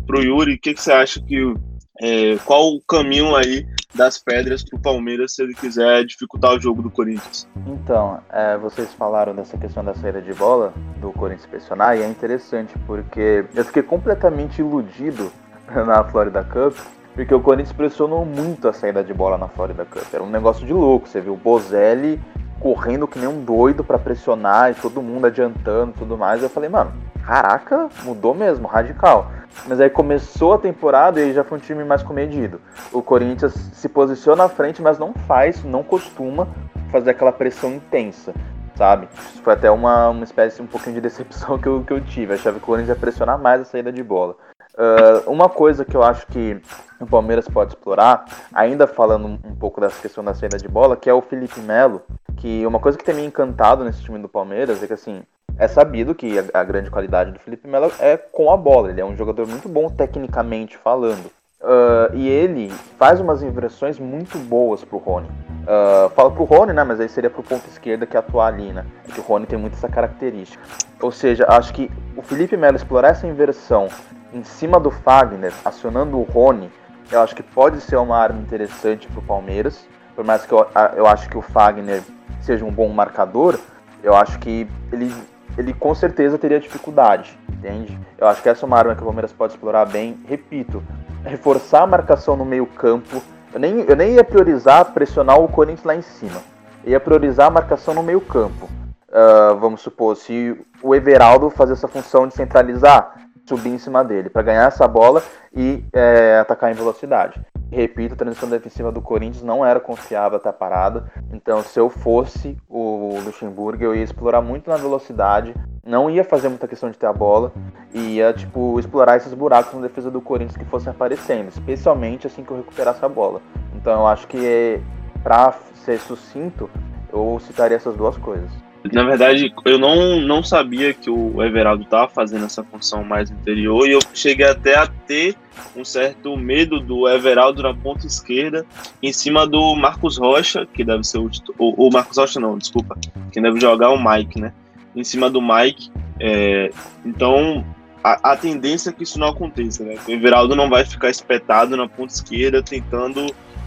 Pro Yuri, o que, que você acha que. É, qual o caminho aí das pedras pro Palmeiras se ele quiser dificultar o jogo do Corinthians? Então, é, vocês falaram dessa questão da saída de bola do Corinthians pressionar e é interessante porque eu fiquei completamente iludido (laughs) na Florida Cup porque o Corinthians pressionou muito a saída de bola na Florida Cup. Era um negócio de louco. Você viu o Bozelli correndo que nem um doido para pressionar e todo mundo adiantando e tudo mais. Eu falei, mano, caraca, mudou mesmo, radical. Mas aí começou a temporada e já foi um time mais comedido. O Corinthians se posiciona à frente, mas não faz, não costuma fazer aquela pressão intensa, sabe? Isso foi até uma, uma espécie, um pouquinho de decepção (laughs) que eu, que eu tive. Achava que o Corinthians ia pressionar mais a saída de bola. Uh, uma coisa que eu acho que o Palmeiras pode explorar, ainda falando um pouco dessa questão da saída de bola, que é o Felipe Melo, que uma coisa que tem me encantado nesse time do Palmeiras é que assim, é sabido que a, grande qualidade do Felipe Melo é com a bola, ele é um jogador muito bom tecnicamente falando. Uh, e ele faz umas inversões muito boas pro Rony. Uh, falo pro Rony, né? Mas aí seria pro ponto esquerda que atuar ali, né? Porque o Rony tem muito essa característica. Ou seja, acho que o Felipe Melo explorar essa inversão em cima do Fagner, acionando o Rony, eu acho que pode ser uma arma interessante para o Palmeiras. Por mais que eu, eu acho que o Fagner seja um bom marcador, eu acho que ele, ele com certeza teria dificuldade, entende? Eu acho que essa é uma arma que o Palmeiras pode explorar bem. Repito, reforçar a marcação no meio campo. Eu nem, eu nem ia priorizar pressionar o Corinthians lá em cima. Eu ia priorizar a marcação no meio campo. Uh, vamos supor, se o Everaldo fazer essa função de centralizar, subir em cima dele para ganhar essa bola e é, atacar em velocidade. Repito, a transição defensiva do Corinthians não era confiável até a parada. Então, se eu fosse o Luxemburgo, eu ia explorar muito na velocidade, não ia fazer muita questão de ter a bola, e ia, tipo, explorar esses buracos na defesa do Corinthians que fossem aparecendo, especialmente assim que eu recuperasse a bola. Então, eu acho que, para ser sucinto, eu citaria essas duas coisas. Na verdade, eu não, não sabia que o Everaldo estava fazendo essa função mais interior e eu cheguei até a ter um certo medo do Everaldo na ponta esquerda em cima do Marcos Rocha, que deve ser o. O, o Marcos Rocha, não, desculpa. Quem deve jogar é o Mike, né? Em cima do Mike. É, então, a, a, tendência é que isso não aconteça, né? O Everaldo não vai ficar espetado na ponta esquerda tentando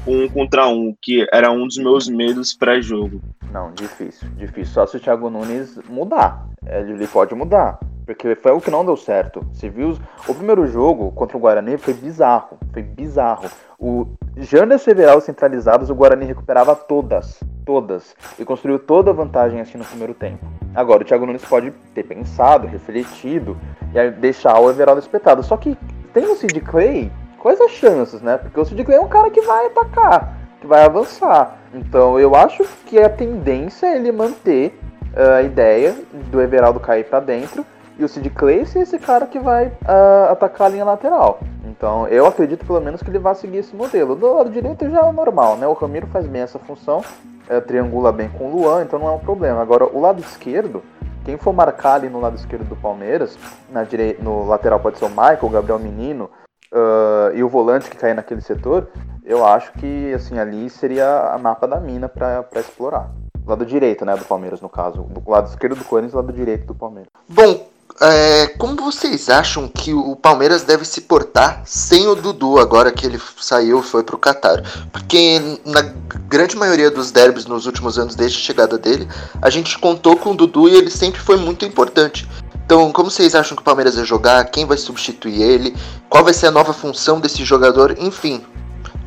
um contra um, que era um dos meus medos pré-jogo. Não, difícil, difícil. Só se o Thiago Nunes mudar. Ele pode mudar. Porque foi o que não deu certo. Você viu? O primeiro jogo contra o Guarani foi bizarro. Foi bizarro. O Jander Several centralizados, o Guarani recuperava todas. Todas. E construiu toda a vantagem assim no primeiro tempo. Agora, o Thiago Nunes pode ter pensado, refletido e aí deixar o Everaldo espetado. Só que tem o Sid Clay quais as chances, né? Porque o Sid Clay é um cara que vai atacar, que vai avançar. Então eu acho que a tendência é ele manter uh, a ideia do Everaldo cair para dentro e o Sid Clay ser esse cara que vai uh, atacar a linha lateral. Então eu acredito pelo menos que ele vai seguir esse modelo. Do lado direito já é normal, né? O Ramiro faz bem essa função, uh, triangula bem com o Luan, então não é um problema. Agora o lado esquerdo, quem for marcar ali no lado esquerdo do Palmeiras, na direita, no lateral pode ser o Michael, o Gabriel Menino, uh, e o volante que cair naquele setor, eu acho que assim ali seria a mapa da mina para explorar. Lado direito, né, do Palmeiras, no caso. Do lado esquerdo do Corinthians, lado direito do Palmeiras. Bom, é, como vocês acham que o Palmeiras deve se portar sem o Dudu agora que ele saiu e foi pro Qatar? Porque na grande maioria dos derbys nos últimos anos, desde a chegada dele, a gente contou com o Dudu e ele sempre foi muito importante. Então, como vocês acham que o Palmeiras vai jogar? Quem vai substituir ele? Qual vai ser a nova função desse jogador? Enfim,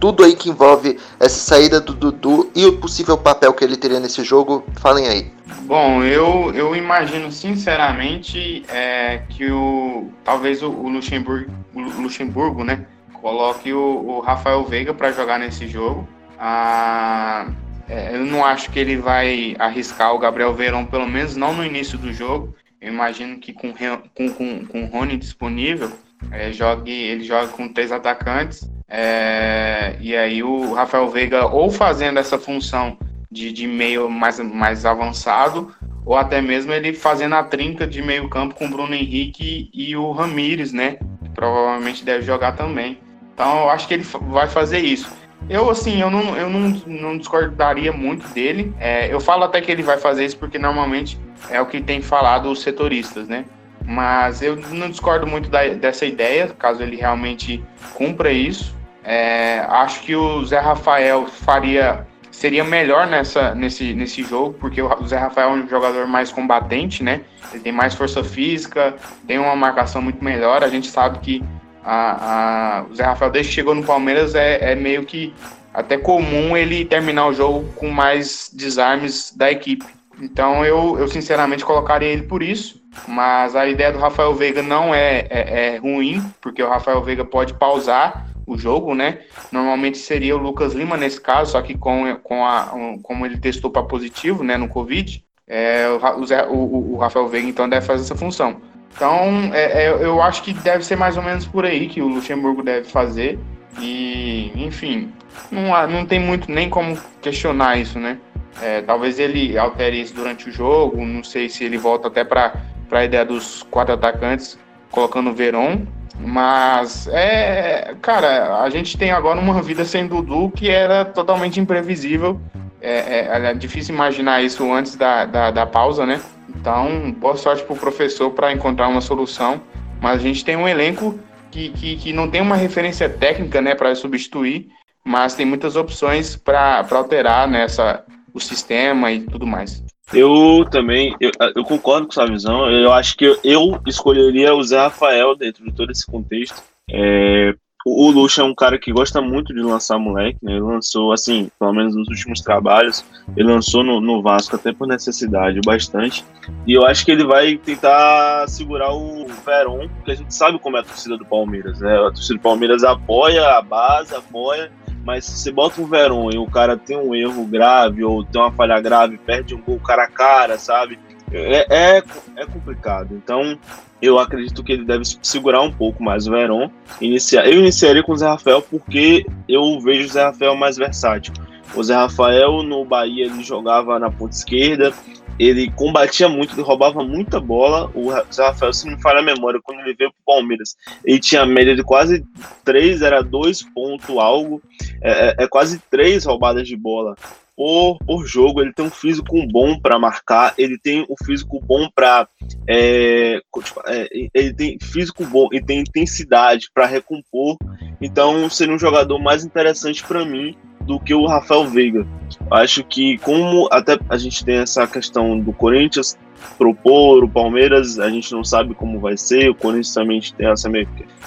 tudo aí que envolve essa saída do Dudu e o possível papel que ele teria nesse jogo, falem aí. Bom, eu, eu imagino sinceramente é, que o talvez o, o, Luxemburgo, o Luxemburgo, né, coloque o, o Rafael Veiga para jogar nesse jogo. Ah, é, eu não acho que ele vai arriscar o Gabriel Verão, pelo menos não no início do jogo. Eu imagino que com, com, com, com o Rony disponível, é, jogue, ele joga com três atacantes. É, e aí o Rafael Veiga ou fazendo essa função de, de meio mais, mais avançado, ou até mesmo ele fazendo a trinca de meio campo com o Bruno Henrique e o Ramires, né? Que provavelmente deve jogar também. Então eu acho que ele vai fazer isso. Eu, assim, eu não, eu não, não discordaria muito dele. É, eu falo até que ele vai fazer isso porque normalmente é o que tem falado os setoristas, né? Mas eu não discordo muito da, dessa ideia, caso ele realmente cumpra isso. É, acho que o Zé Rafael faria seria melhor nessa, nesse, nesse jogo, porque o Zé Rafael é um jogador mais combatente, né? Ele tem mais força física, tem uma marcação muito melhor. A gente sabe que a, a, o Zé Rafael, desde que chegou no Palmeiras, é, é meio que até comum ele terminar o jogo com mais desarmes da equipe. Então eu, eu sinceramente colocaria ele por isso. Mas a ideia do Rafael Veiga não é, é, é ruim, porque o Rafael Veiga pode pausar o jogo, né? Normalmente seria o Lucas Lima nesse caso, só que com, com a, um, como ele testou para positivo, né, no Covid, é, o, o, o, Rafael Veiga então deve fazer essa função. Então, é, é, eu acho que deve ser mais ou menos por aí que o Luxemburgo deve fazer. E, enfim, não, não tem muito nem como questionar isso, né? É, talvez ele altere isso durante o jogo, não sei se ele volta até para a ideia dos quatro atacantes, colocando o Veron. Mas, é, cara, a gente tem agora uma vida sem Dudu que era totalmente imprevisível. É, é, é difícil imaginar isso antes da, da, da pausa, né? Então, boa sorte para o professor para encontrar uma solução. Mas a gente tem um elenco que, que, que não tem uma referência técnica né, para substituir, mas tem muitas opções para alterar nessa, o sistema e tudo mais. Eu também, eu, eu, concordo com sua visão. Eu acho que eu, eu, escolheria o Zé Rafael dentro de todo esse contexto. É, o Lucha é um cara que gosta muito de lançar moleque, né? Ele lançou, assim, pelo menos nos últimos trabalhos, ele lançou no, no Vasco até por necessidade bastante. E eu acho que ele vai tentar segurar o Veron, porque a gente sabe como é a torcida do Palmeiras, né? A torcida do Palmeiras apoia a base, apoia, mas se você bota um Veron e o cara tem um erro grave ou tem uma falha grave, perde um gol cara a cara, sabe? É, é, é complicado. Então, eu acredito que ele deve segurar um pouco mais o Verón. Iniciar, eu iniciaria com o Zé Rafael porque eu vejo o Zé Rafael mais versátil. O Zé Rafael no Bahia ele jogava na ponta esquerda, ele combatia muito, ele roubava muita bola. O Zé Rafael, se não me falha a memória, quando ele veio para o Palmeiras, ele tinha média de quase 3, era 2 ponto algo, é, é, é quase 3 roubadas de bola por, por jogo, ele tem um físico bom para marcar, ele tem um físico bom para. É, tipo, é, ele tem físico bom e tem intensidade para recompor. Então, seria um jogador mais interessante para mim do que o Rafael Veiga. Acho que, como até a gente tem essa questão do Corinthians propor, o Palmeiras, a gente não sabe como vai ser, o Corinthians também tem essa,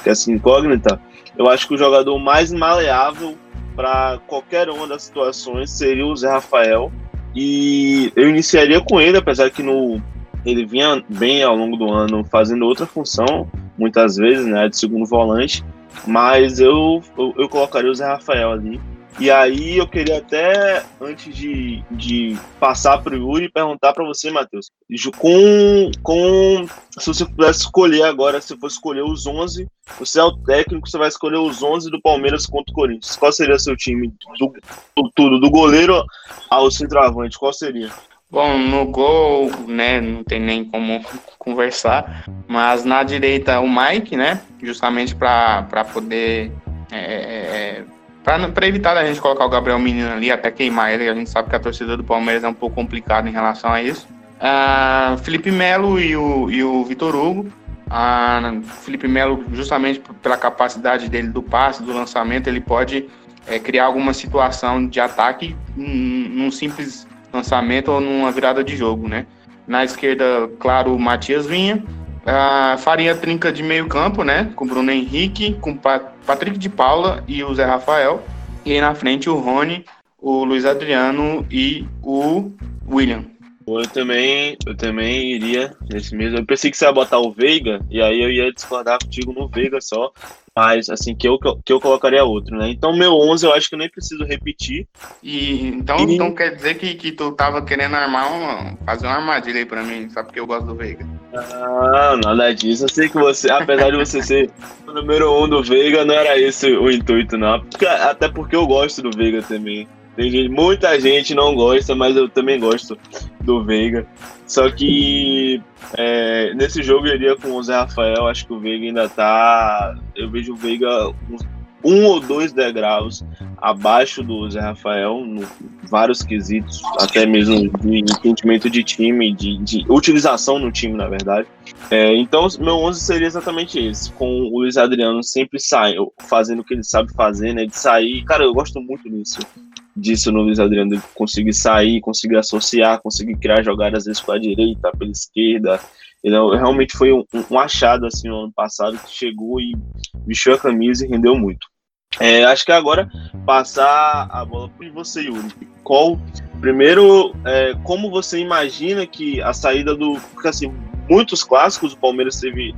essa incógnita. Eu acho que o jogador mais maleável para qualquer uma das situações seria o Zé Rafael. E eu iniciaria com ele, apesar que no, ele vinha bem ao longo do ano fazendo outra função, muitas vezes, né, de segundo volante. Mas eu, eu, eu colocaria o Zé Rafael ali e aí eu queria até, antes de, de passar para o Yuri, perguntar para você, Matheus, com, com, se você pudesse escolher agora, se for escolher os 11, você é o técnico, você vai escolher os 11 do Palmeiras contra o Corinthians. Qual seria seu time? Do, do, tudo, do goleiro ao centroavante, qual seria? Bom, no gol, né, não tem nem como conversar, mas na direita o Mike, né, justamente para poder é, para evitar a gente colocar o Gabriel Menino ali, até queimar ele, a gente sabe que a torcida do Palmeiras é um pouco complicada em relação a isso. Uh, Felipe Melo e o, e o Vitor Hugo. Uh, Felipe Melo, justamente pela capacidade dele do passe, do lançamento, ele pode é, criar alguma situação de ataque num, num simples lançamento ou numa virada de jogo, né? Na esquerda, claro, o Matias Vinha. Uh, faria trinca de meio campo, né? Com Bruno Henrique, com Patrick de Paula e o Zé Rafael. E aí na frente o Rony, o Luiz Adriano e o William. Eu também, eu também iria nesse mesmo. Eu pensei que você ia botar o Veiga, e aí eu ia discordar contigo no Veiga só. Mas, assim, que eu, que eu colocaria outro, né? Então, meu 11 eu acho que eu nem preciso repetir. E então, e... então quer dizer que, que tu tava querendo armar uma, fazer uma armadilha aí pra mim, só porque eu gosto do Veiga. Ah, nada disso. Eu sei que você, apesar de você ser o número 1 um do Veiga, não era esse o intuito, não. Até porque eu gosto do Veiga também. Tem gente, muita gente não gosta, mas eu também gosto do Veiga. Só que é, nesse jogo eu iria com o Zé Rafael, acho que o Veiga ainda tá. Eu vejo o Veiga um ou dois degraus abaixo do Zé Rafael, em vários quesitos, até mesmo de entendimento de time, de, de utilização no time, na verdade. É, então, meu 11 seria exatamente esse, com o Luiz Adriano sempre saindo, fazendo o que ele sabe fazer, né, de sair. Cara, eu gosto muito disso, disso no Luiz Adriano, conseguir sair, conseguir associar, conseguir criar jogadas às vezes com a direita, pela esquerda. Ele realmente foi um, um achado assim no ano passado que chegou e vestiu a camisa e rendeu muito. É, acho que agora passar a bola para você, Yuri. Qual, primeiro, é, como você imagina que a saída do. Porque assim, muitos clássicos o Palmeiras teve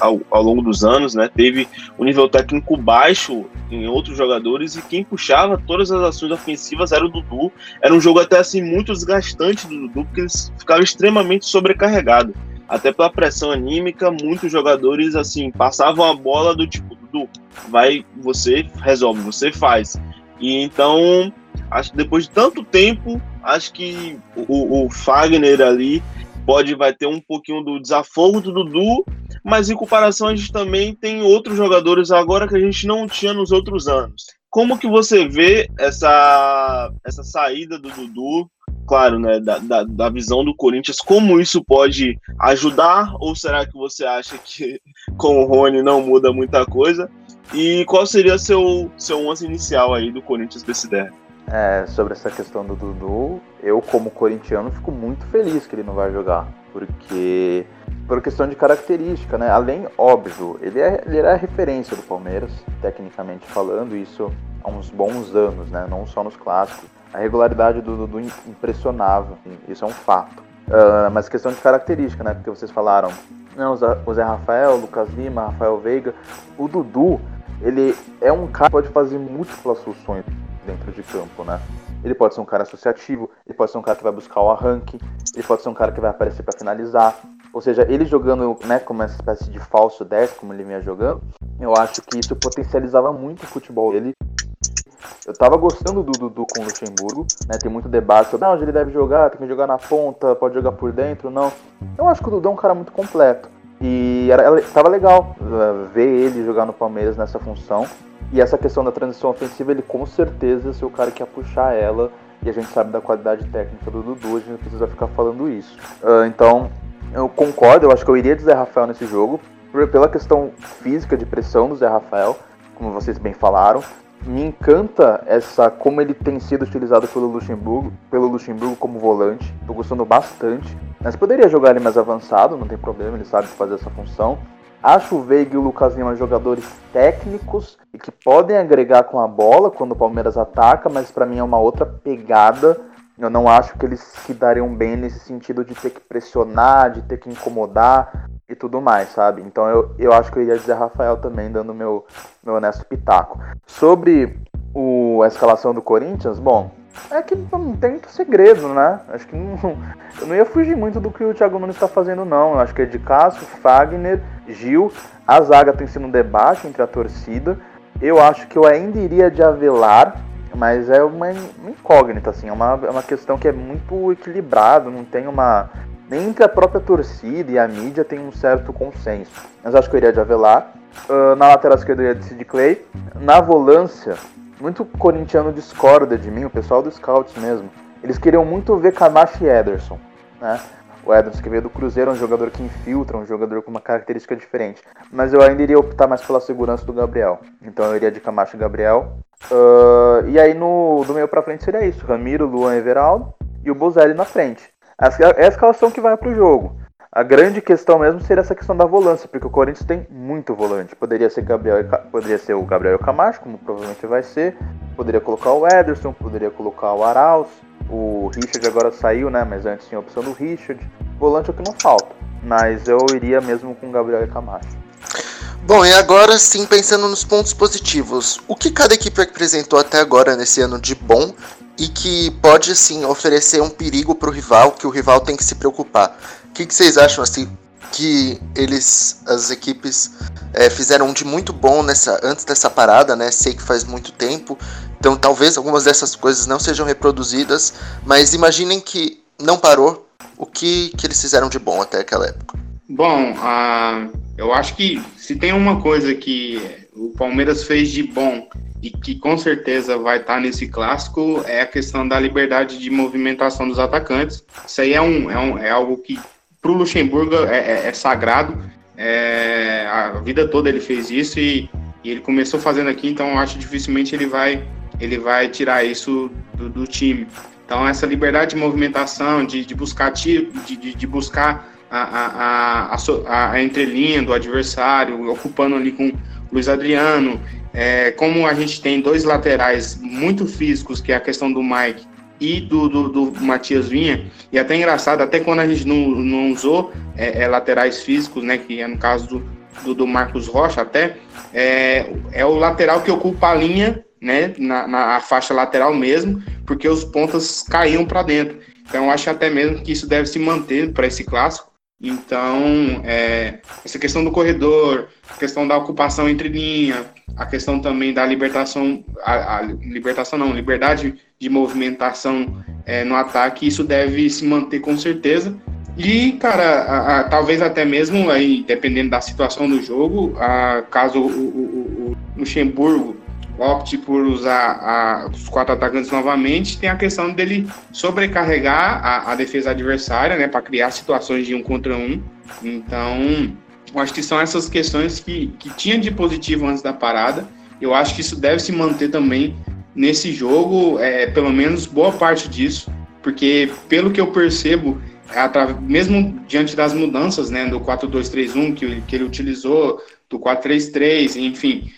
ao, ao, longo dos anos, né? Teve um nível técnico baixo em outros jogadores e quem puxava todas as ações ofensivas era o Dudu. Era um jogo até assim muito desgastante do Dudu, porque eles ficavam extremamente sobrecarregados. Até pela pressão anímica, muitos jogadores assim passavam a bola do tipo Dudu, vai, você resolve, você faz. E então, acho que depois de tanto tempo, acho que o, o Fagner ali pode vai ter um pouquinho do desafogo do Dudu, mas em comparação a gente também tem outros jogadores agora que a gente não tinha nos outros anos. Como que você vê essa, essa saída do Dudu, claro, né, da, da, da, visão do Corinthians, como isso pode ajudar, ou será que você acha que (laughs) com o Rony não muda muita coisa? E qual seria seu, seu 11 inicial aí do Corinthians desse derby? É, sobre essa questão do Dudu, eu como corintiano fico muito feliz que ele não vai jogar, porque por questão de característica, né? Além, óbvio, ele, é, ele era a referência do Palmeiras, tecnicamente falando, isso há uns bons anos, né? Não só nos clássicos. A regularidade do Dudu impressionava, isso é um fato. Uh, mas questão de característica, né? Porque vocês falaram, não, o Zé Rafael, o Lucas Lima, Rafael Veiga, o Dudu, ele é um cara que pode fazer múltiplas funções dentro de campo, né? Ele pode ser um cara associativo, ele pode ser um cara que vai buscar o arranque, ele pode ser um cara que vai aparecer para finalizar. Ou seja, ele jogando né, como uma espécie de falso 10, como ele vinha jogando, eu acho que isso potencializava muito o futebol dele. Eu tava gostando do Dudu com o Luxemburgo, né? Tem muito debate sobre onde ele deve jogar, tem que jogar na ponta, pode jogar por dentro, não. Eu acho que o Dudu é um cara muito completo. E era, tava legal uh, ver ele jogar no Palmeiras nessa função. E essa questão da transição ofensiva, ele com certeza ser o cara que ia puxar ela. E a gente sabe da qualidade técnica do Dudu, a gente não precisa ficar falando isso. Uh, então, eu concordo, eu acho que eu iria de Zé Rafael nesse jogo, pela questão física de pressão do Zé Rafael, como vocês bem falaram. Me encanta essa como ele tem sido utilizado pelo Luxemburgo, pelo Luxemburgo como volante. Tô gostando bastante. Mas poderia jogar ele mais avançado, não tem problema, ele sabe fazer essa função. Acho o Veiga e o Lucas Lima jogadores técnicos e que podem agregar com a bola quando o Palmeiras ataca, mas para mim é uma outra pegada. Eu não acho que eles se dariam bem nesse sentido de ter que pressionar, de ter que incomodar e tudo mais, sabe? Então eu, eu acho que eu iria dizer Rafael também, dando meu, meu honesto pitaco. Sobre o, a escalação do Corinthians, bom, é que não tem muito segredo, né? Acho que não, (laughs) eu não ia fugir muito do que o Thiago Nunes está fazendo, não. Eu acho que é de Cássio, Fagner, Gil. A zaga tem sido um debate entre a torcida. Eu acho que eu ainda iria de Avelar, mas é uma, incógnita, assim. É uma, é uma questão que é muito equilibrada, não tem uma. Nem entre a própria torcida e a mídia tem um certo consenso. Mas acho que eu iria de Avelar. Uh, na lateral esquerda eu iria de Sid Clay. Na volância, muito corintiano discorda de mim, o pessoal do Scouts mesmo. Eles queriam muito ver Camacho e Ederson, né? O Ederson que veio do Cruzeiro é um jogador que infiltra, um jogador com uma característica diferente. Mas eu ainda iria optar mais pela segurança do Gabriel. Então eu iria de Camacho e Gabriel. Uh, e aí no, do meio pra frente seria isso: Ramiro, Luan Everaldo e o Bozelli na frente. Essa é a escalação que vai pro jogo. A grande questão mesmo seria essa questão da volância, porque o Corinthians tem muito volante. Poderia ser Gabriel, poderia ser o Gabriel Camacho, como provavelmente vai ser. Poderia colocar o Ederson, poderia colocar o Arauz. O Richard agora saiu, né? Mas antes tinha a opção do Richard. Volante é o que não falta. Mas eu iria mesmo com o Gabriel e Camacho. Bom, e agora sim, pensando nos pontos positivos, o que cada equipe apresentou até agora nesse ano de bom e que pode sim oferecer um perigo para o rival, que o rival tem que se preocupar que, que vocês acham assim que eles, as equipes, é, fizeram de muito bom nessa antes dessa parada, né? Sei que faz muito tempo, então talvez algumas dessas coisas não sejam reproduzidas, mas imaginem que não parou. O que, que eles fizeram de bom até aquela época? Bom, uh, eu acho que se tem uma coisa que o Palmeiras fez de bom e que com certeza vai estar nesse clássico é a questão da liberdade de movimentação dos atacantes. Isso aí é, um, é, um, é algo que para o Luxemburgo é, é, é sagrado. É, a vida toda ele fez isso e, e, ele começou fazendo aqui, então acho dificilmente ele vai ele vai tirar isso do, do time. Então essa liberdade de movimentação, de, de buscar de, de, de buscar a, a, a, a, entrelinha do adversário, ocupando ali com Luiz Adriano. É, como a gente tem dois laterais muito físicos, que é a questão do Mike e do, do, do Matias Vinha, e até engraçado, até quando a gente não, não usou é, é, laterais físicos, né, que é no caso do, do, do Marcos Rocha até, é, é o lateral que ocupa a linha, né, na, na faixa lateral mesmo, porque os pontas caíam para dentro. Então, acho até mesmo que isso deve se manter para esse clássico, então, é, essa questão do corredor, a questão da ocupação entre linha, a questão também da libertação, a, a libertação não, liberdade de movimentação é, no ataque, isso deve se manter com certeza. E, cara, a, a, talvez até mesmo aí, dependendo da situação do jogo, caso o, o, o Luxemburgo opte por usar a, os quatro atacantes novamente, tem a questão dele sobrecarregar a, a defesa adversária, né, para criar situações de um contra um. Então, acho que são essas questões que, que tinha de positivo antes da parada. Eu acho que isso deve se manter também nesse jogo, é, pelo menos boa parte disso, porque pelo que eu percebo, mesmo diante das mudanças né, do 4-2-3-1 que, que ele utilizou, do 4-3-3, enfim,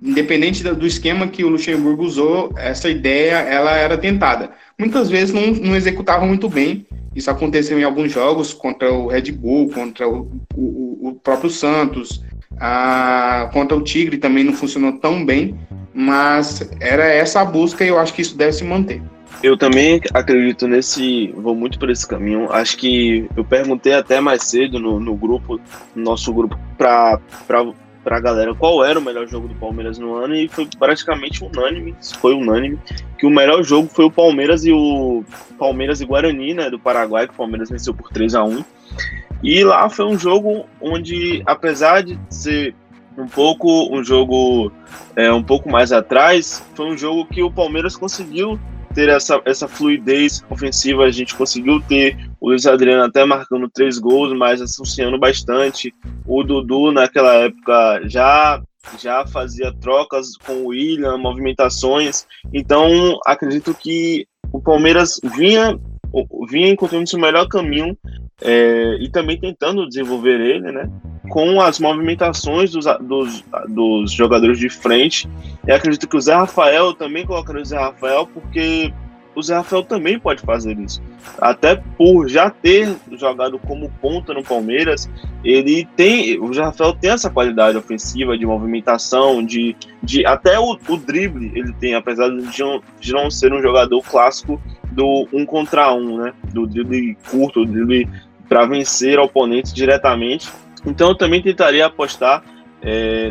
independente do esquema que o Luxemburgo usou, essa ideia ela era tentada. Muitas vezes não, não executava muito bem. Isso aconteceu em alguns jogos contra o Red Bull, contra o, o, o próprio Santos, a, contra o Tigre também não funcionou tão bem, mas era essa a busca e eu acho que isso deve se manter. Eu também acredito nesse, vou muito por esse caminho. Acho que eu perguntei até mais cedo no, no grupo, no nosso grupo, para pra galera qual era o melhor jogo do Palmeiras no ano e foi praticamente unânime, foi unânime, que o melhor jogo foi o Palmeiras e o Palmeiras e Guarani, né, do Paraguai, que o Palmeiras venceu por 3 a 1 E lá foi um jogo onde, apesar de ser um pouco um jogo é, um pouco mais atrás, foi um jogo que o Palmeiras conseguiu ter essa, essa fluidez ofensiva, a gente conseguiu ter o Luiz Adriano até marcando três gols, mas associando bastante. O Dudu, naquela época, já já fazia trocas com o William, movimentações. Então, acredito que o Palmeiras vinha, vinha encontrando seu melhor caminho é, e também tentando desenvolver ele, né? Com as movimentações dos, dos, dos jogadores de frente. E acredito que o Zé Rafael também colocaria o Zé Rafael, porque o Zé Rafael também pode fazer isso. Até por já ter jogado como ponta no Palmeiras, ele tem. O Zé Rafael tem essa qualidade ofensiva, de movimentação, de. de até o, o drible ele tem, apesar de não, de não ser um jogador clássico do um contra um, né? Do drible curto, do drible para vencer oponentes diretamente. Então eu também tentaria apostar é,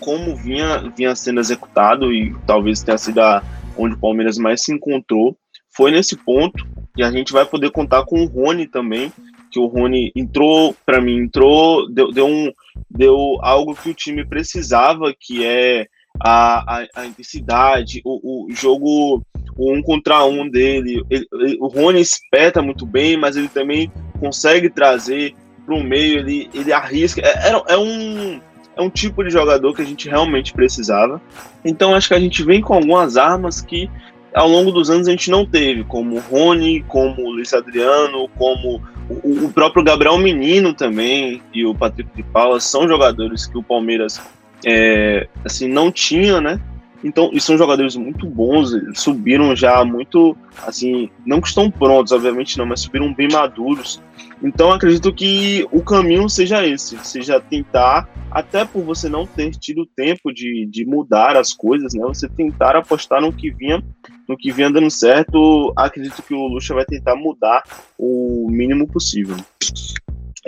como vinha, vinha sendo executado e talvez tenha sido a, onde o Palmeiras mais se encontrou. Foi nesse ponto e a gente vai poder contar com o Rony também, que o Rony entrou, para mim, entrou, deu, deu, um, deu algo que o time precisava, que é a, a, a intensidade, o, o jogo o um contra um dele. Ele, ele, o Rony espeta muito bem, mas ele também consegue trazer para o meio, ele, ele arrisca. É, é, é, um, é um tipo de jogador que a gente realmente precisava. Então acho que a gente vem com algumas armas que ao longo dos anos a gente não teve, como o Rony, como o Luiz Adriano, como o, o próprio Gabriel Menino também e o Patrick de Paula são jogadores que o Palmeiras é, assim não tinha, né? Então, e são jogadores muito bons, subiram já muito, assim, não que estão prontos, obviamente não, mas subiram bem maduros. Então, acredito que o caminho seja esse, seja tentar, até por você não ter tido tempo de, de mudar as coisas, né? Você tentar apostar no que vinha, no que vinha dando certo. Acredito que o Lucha vai tentar mudar o mínimo possível.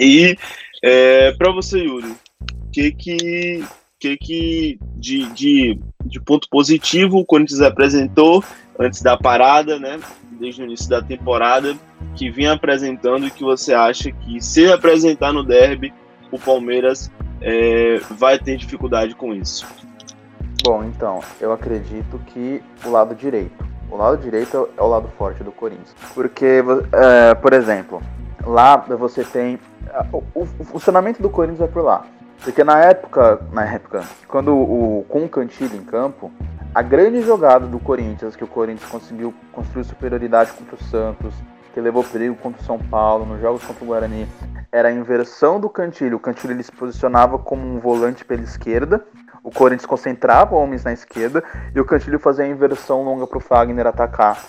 E é, para você, Yuri, que que que, que de, de, de ponto positivo o Corinthians apresentou antes da parada, né? Desde o início da temporada, que vinha apresentando e que você acha que se apresentar no derby, o Palmeiras é, vai ter dificuldade com isso? Bom, então, eu acredito que o lado direito. O lado direito é o lado forte do Corinthians. Porque, é, por exemplo, lá você tem. O, o, o, funcionamento do Corinthians é por lá. Porque na época, na época, quando o, com o Cantilho em campo, a grande jogada do Corinthians, que o Corinthians conseguiu construir superioridade contra o Santos, que levou perigo contra o São Paulo, nos jogos contra o Guarani, era a inversão do Cantilho. O Cantilho ele se posicionava como um volante pela esquerda, o Corinthians concentrava homens na esquerda e o Cantilho fazia a inversão longa para o Fagner atacar.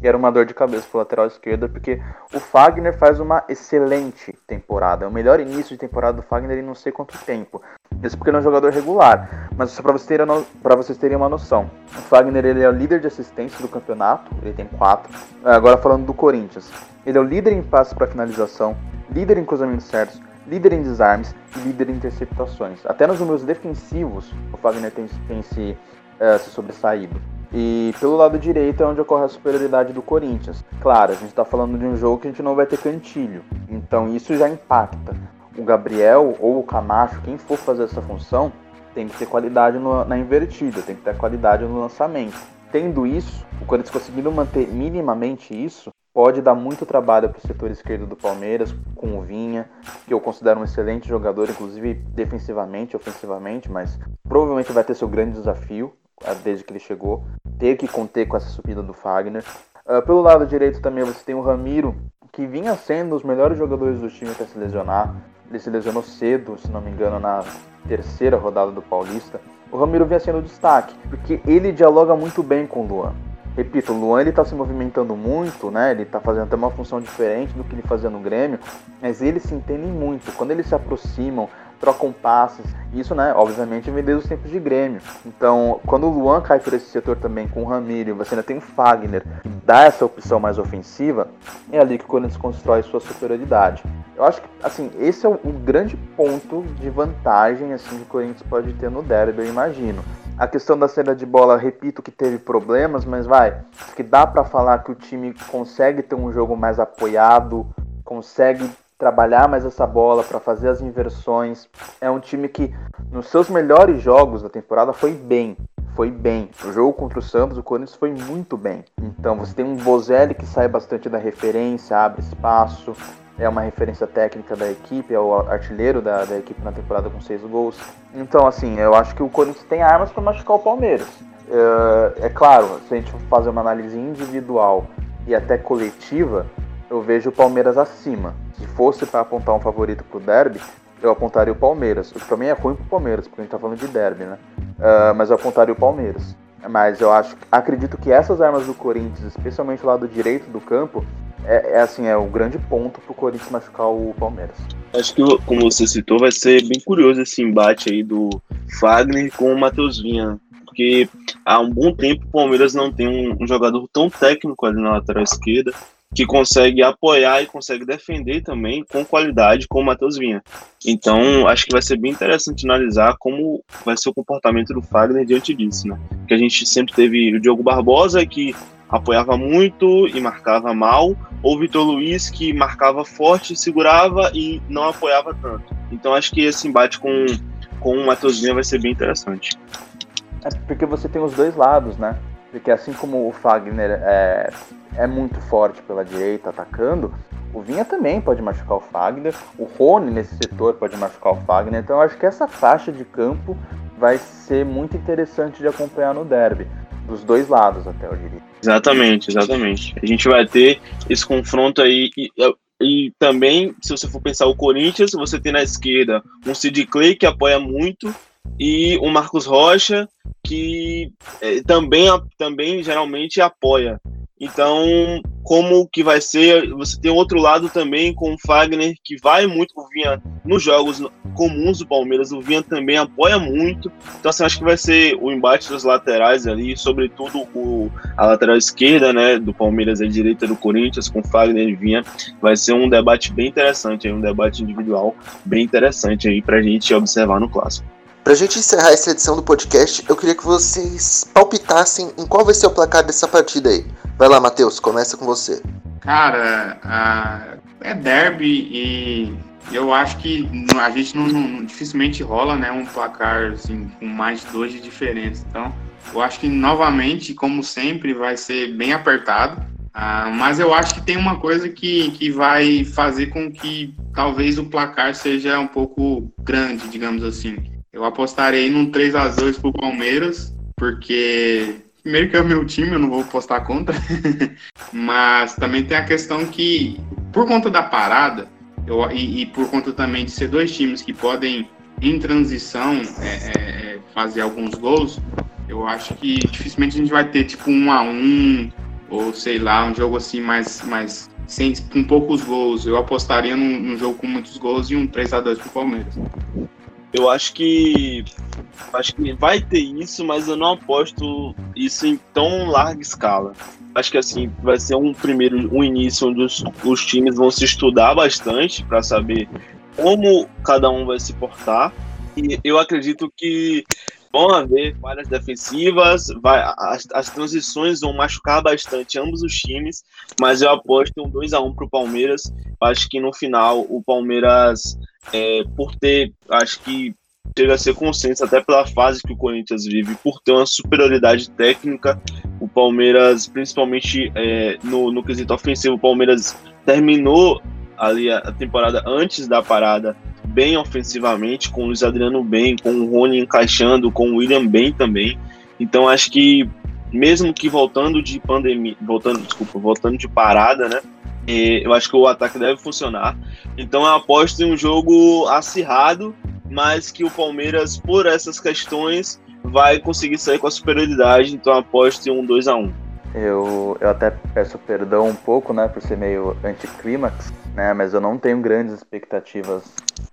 E era uma dor de cabeça para lateral esquerda, porque o Fagner faz uma excelente temporada. É o melhor início de temporada do Fagner em não sei quanto tempo. Isso porque ele é um jogador regular. Mas só para vocês, terem no... vocês terem uma noção. O Fagner ele é o líder de assistência do campeonato, ele tem quatro. Agora falando do Corinthians. Ele é o líder em passes para finalização, líder em cruzamentos certos, líder em desarmes e líder em interceptações. Até nos números defensivos, o Fagner tem, tem se, uh, se sobressaído. E pelo lado direito é onde ocorre a superioridade do Corinthians. Claro, a gente está falando de um jogo que a gente não vai ter cantilho, então isso já impacta. O Gabriel ou o Camacho, quem for fazer essa função, tem que ter qualidade no, na invertida, tem que ter qualidade no lançamento. Tendo isso, o Corinthians conseguindo manter minimamente isso, pode dar muito trabalho para o setor esquerdo do Palmeiras, com o Vinha, que eu considero um excelente jogador, inclusive defensivamente, ofensivamente, mas provavelmente vai ter seu grande desafio ah, desde que ele chegou, ter que conter com essa subida do Fagner. Uh, pelo lado direito também você tem o Ramiro, que vinha sendo os melhores jogadores do time até se lesionar. Ele se lesionou cedo, se não me engano, na terceira rodada do Paulista. O Ramiro vinha sendo destaque, porque ele dialoga muito bem com o Luan. Repito, o Luan ele tá se movimentando muito, né? Ele tá fazendo até uma função diferente do que ele fazia no Grêmio, mas eles se entendem muito. Quando eles se aproximam, trocam passes, isso, né, obviamente, vem desde os tempos de Grêmio. Então, quando o Luan cai por esse setor também com o Ramiro, você ainda tem o Fagner, que dá essa opção mais ofensiva, é ali que o Corinthians constrói sua superioridade. Eu acho que, assim, esse é o, grande ponto de vantagem, assim, que o Corinthians pode ter no derby, eu imagino. A questão da saída de bola, repito que teve problemas, mas vai, que dá para falar que o time consegue ter um jogo mais apoiado, consegue trabalhar mais essa bola para fazer as inversões. É um time que nos seus melhores jogos da temporada foi bem, foi bem. O jogo contra o Santos, o Corinthians foi muito bem. Então você tem um Bozelli que sai bastante da referência, abre espaço, é uma referência técnica da equipe, é o artilheiro da, da equipe na temporada com seis gols. Então, assim, eu acho que o Corinthians tem armas para machucar o Palmeiras. É, é claro, se a gente fazer uma análise individual e até coletiva, eu vejo o Palmeiras acima. Se fosse para apontar um favorito pro derby, eu apontaria o Palmeiras. O que também é ruim pro Palmeiras, porque a gente tá falando de derby, né? Uh, mas eu apontaria o Palmeiras. Mas eu acho, acredito que essas armas do Corinthians, especialmente o lado direito do campo, é, é, assim, é o grande ponto pro Corinthians machucar o Palmeiras. Acho que, como você citou, vai ser bem curioso esse embate aí do Fagner com o Matheus Vinha. Porque há um bom tempo o Palmeiras não tem um, um jogador tão técnico ali na lateral esquerda que consegue apoiar e consegue defender também com qualidade com o Matheus Vinha. Então, acho que vai ser bem interessante analisar como vai ser o comportamento do Fagner diante disso, né? Que a gente sempre teve o Diogo Barbosa, que apoiava muito e marcava mal, ou Vitor Luiz, que marcava forte, segurava e não apoiava tanto. Então, acho que esse embate com, com o Matheus Vinha vai ser bem interessante. É porque você tem os dois lados, né? Porque assim como o Fagner é, é muito forte pela direita atacando, o Vinha também pode machucar o Fagner, o Rony nesse setor pode machucar o Fagner, então eu acho que essa faixa de campo vai ser muito interessante de acompanhar no derby, dos dois lados até eu diria. Exatamente, exatamente. A gente vai ter esse confronto aí e, e também, se você for pensar o Corinthians, você tem na esquerda um Sid Clay que apoia muito e o Marcos Rocha que é, também, também geralmente apoia. Então, como que vai ser? Você tem outro lado também com o Fagner, que vai muito o Vinha nos jogos comuns do Palmeiras. O Vinha também apoia muito. Então, assim, acho que vai ser o embate dos laterais ali, sobretudo o, a lateral esquerda, né, do Palmeiras e a direita do Corinthians, com Fagner e Vinha. Vai ser um debate bem interessante, um debate individual bem interessante aí pra gente observar no clássico. Pra gente encerrar essa edição do podcast, eu queria que vocês palpitassem em qual vai ser o placar dessa partida aí. Vai lá, Matheus, começa com você. Cara, é derby e Eu acho que a gente não, não, dificilmente rola, né, um placar assim, com mais de dois de diferença. Então, eu acho que novamente, como sempre, vai ser bem apertado. Ah, mas eu acho que tem uma coisa que, que vai fazer com que talvez o placar seja um pouco grande, digamos assim. Eu apostarei num 3 a 2 pro Palmeiras, porque primeiro que é o meu time, eu não vou postar contra. (laughs) mas também tem a questão que, por conta da parada, eu, e, e, por conta também de ser dois times que podem, em transição, é, é, fazer alguns gols, eu acho que dificilmente a gente vai ter tipo um a um ou sei lá, um jogo assim mais, mais sem, com poucos gols. Eu apostaria num, num jogo com muitos gols e um 3 a 2 pro Palmeiras. Eu acho que acho que vai ter isso, mas eu não aposto isso em tão larga escala. Acho que assim vai ser um primeiro um início onde os, os times vão se estudar bastante para saber como cada um vai se portar. E eu acredito que vão haver falhas defensivas, vai, as, as transições vão machucar bastante ambos os times, mas eu aposto um 2 a 1 para o Palmeiras. Acho que no final o Palmeiras, é, por ter, acho que chega a ser consenso até pela fase que o Corinthians vive, por ter uma superioridade técnica, o Palmeiras, principalmente é, no, no quesito ofensivo, o Palmeiras terminou ali a temporada antes da parada bem ofensivamente, com o Luiz Adriano bem, com o Rony encaixando, com o William bem também. Então acho que mesmo que voltando de pandemia, voltando, desculpa, voltando de parada, né? eu acho que o ataque deve funcionar. Então eu aposto em um jogo acirrado, mas que o Palmeiras, por essas questões, vai conseguir sair com a superioridade. Então eu aposto em um 2 a 1 eu, eu até peço perdão um pouco, né, por ser meio anticlímax, né, mas eu não tenho grandes expectativas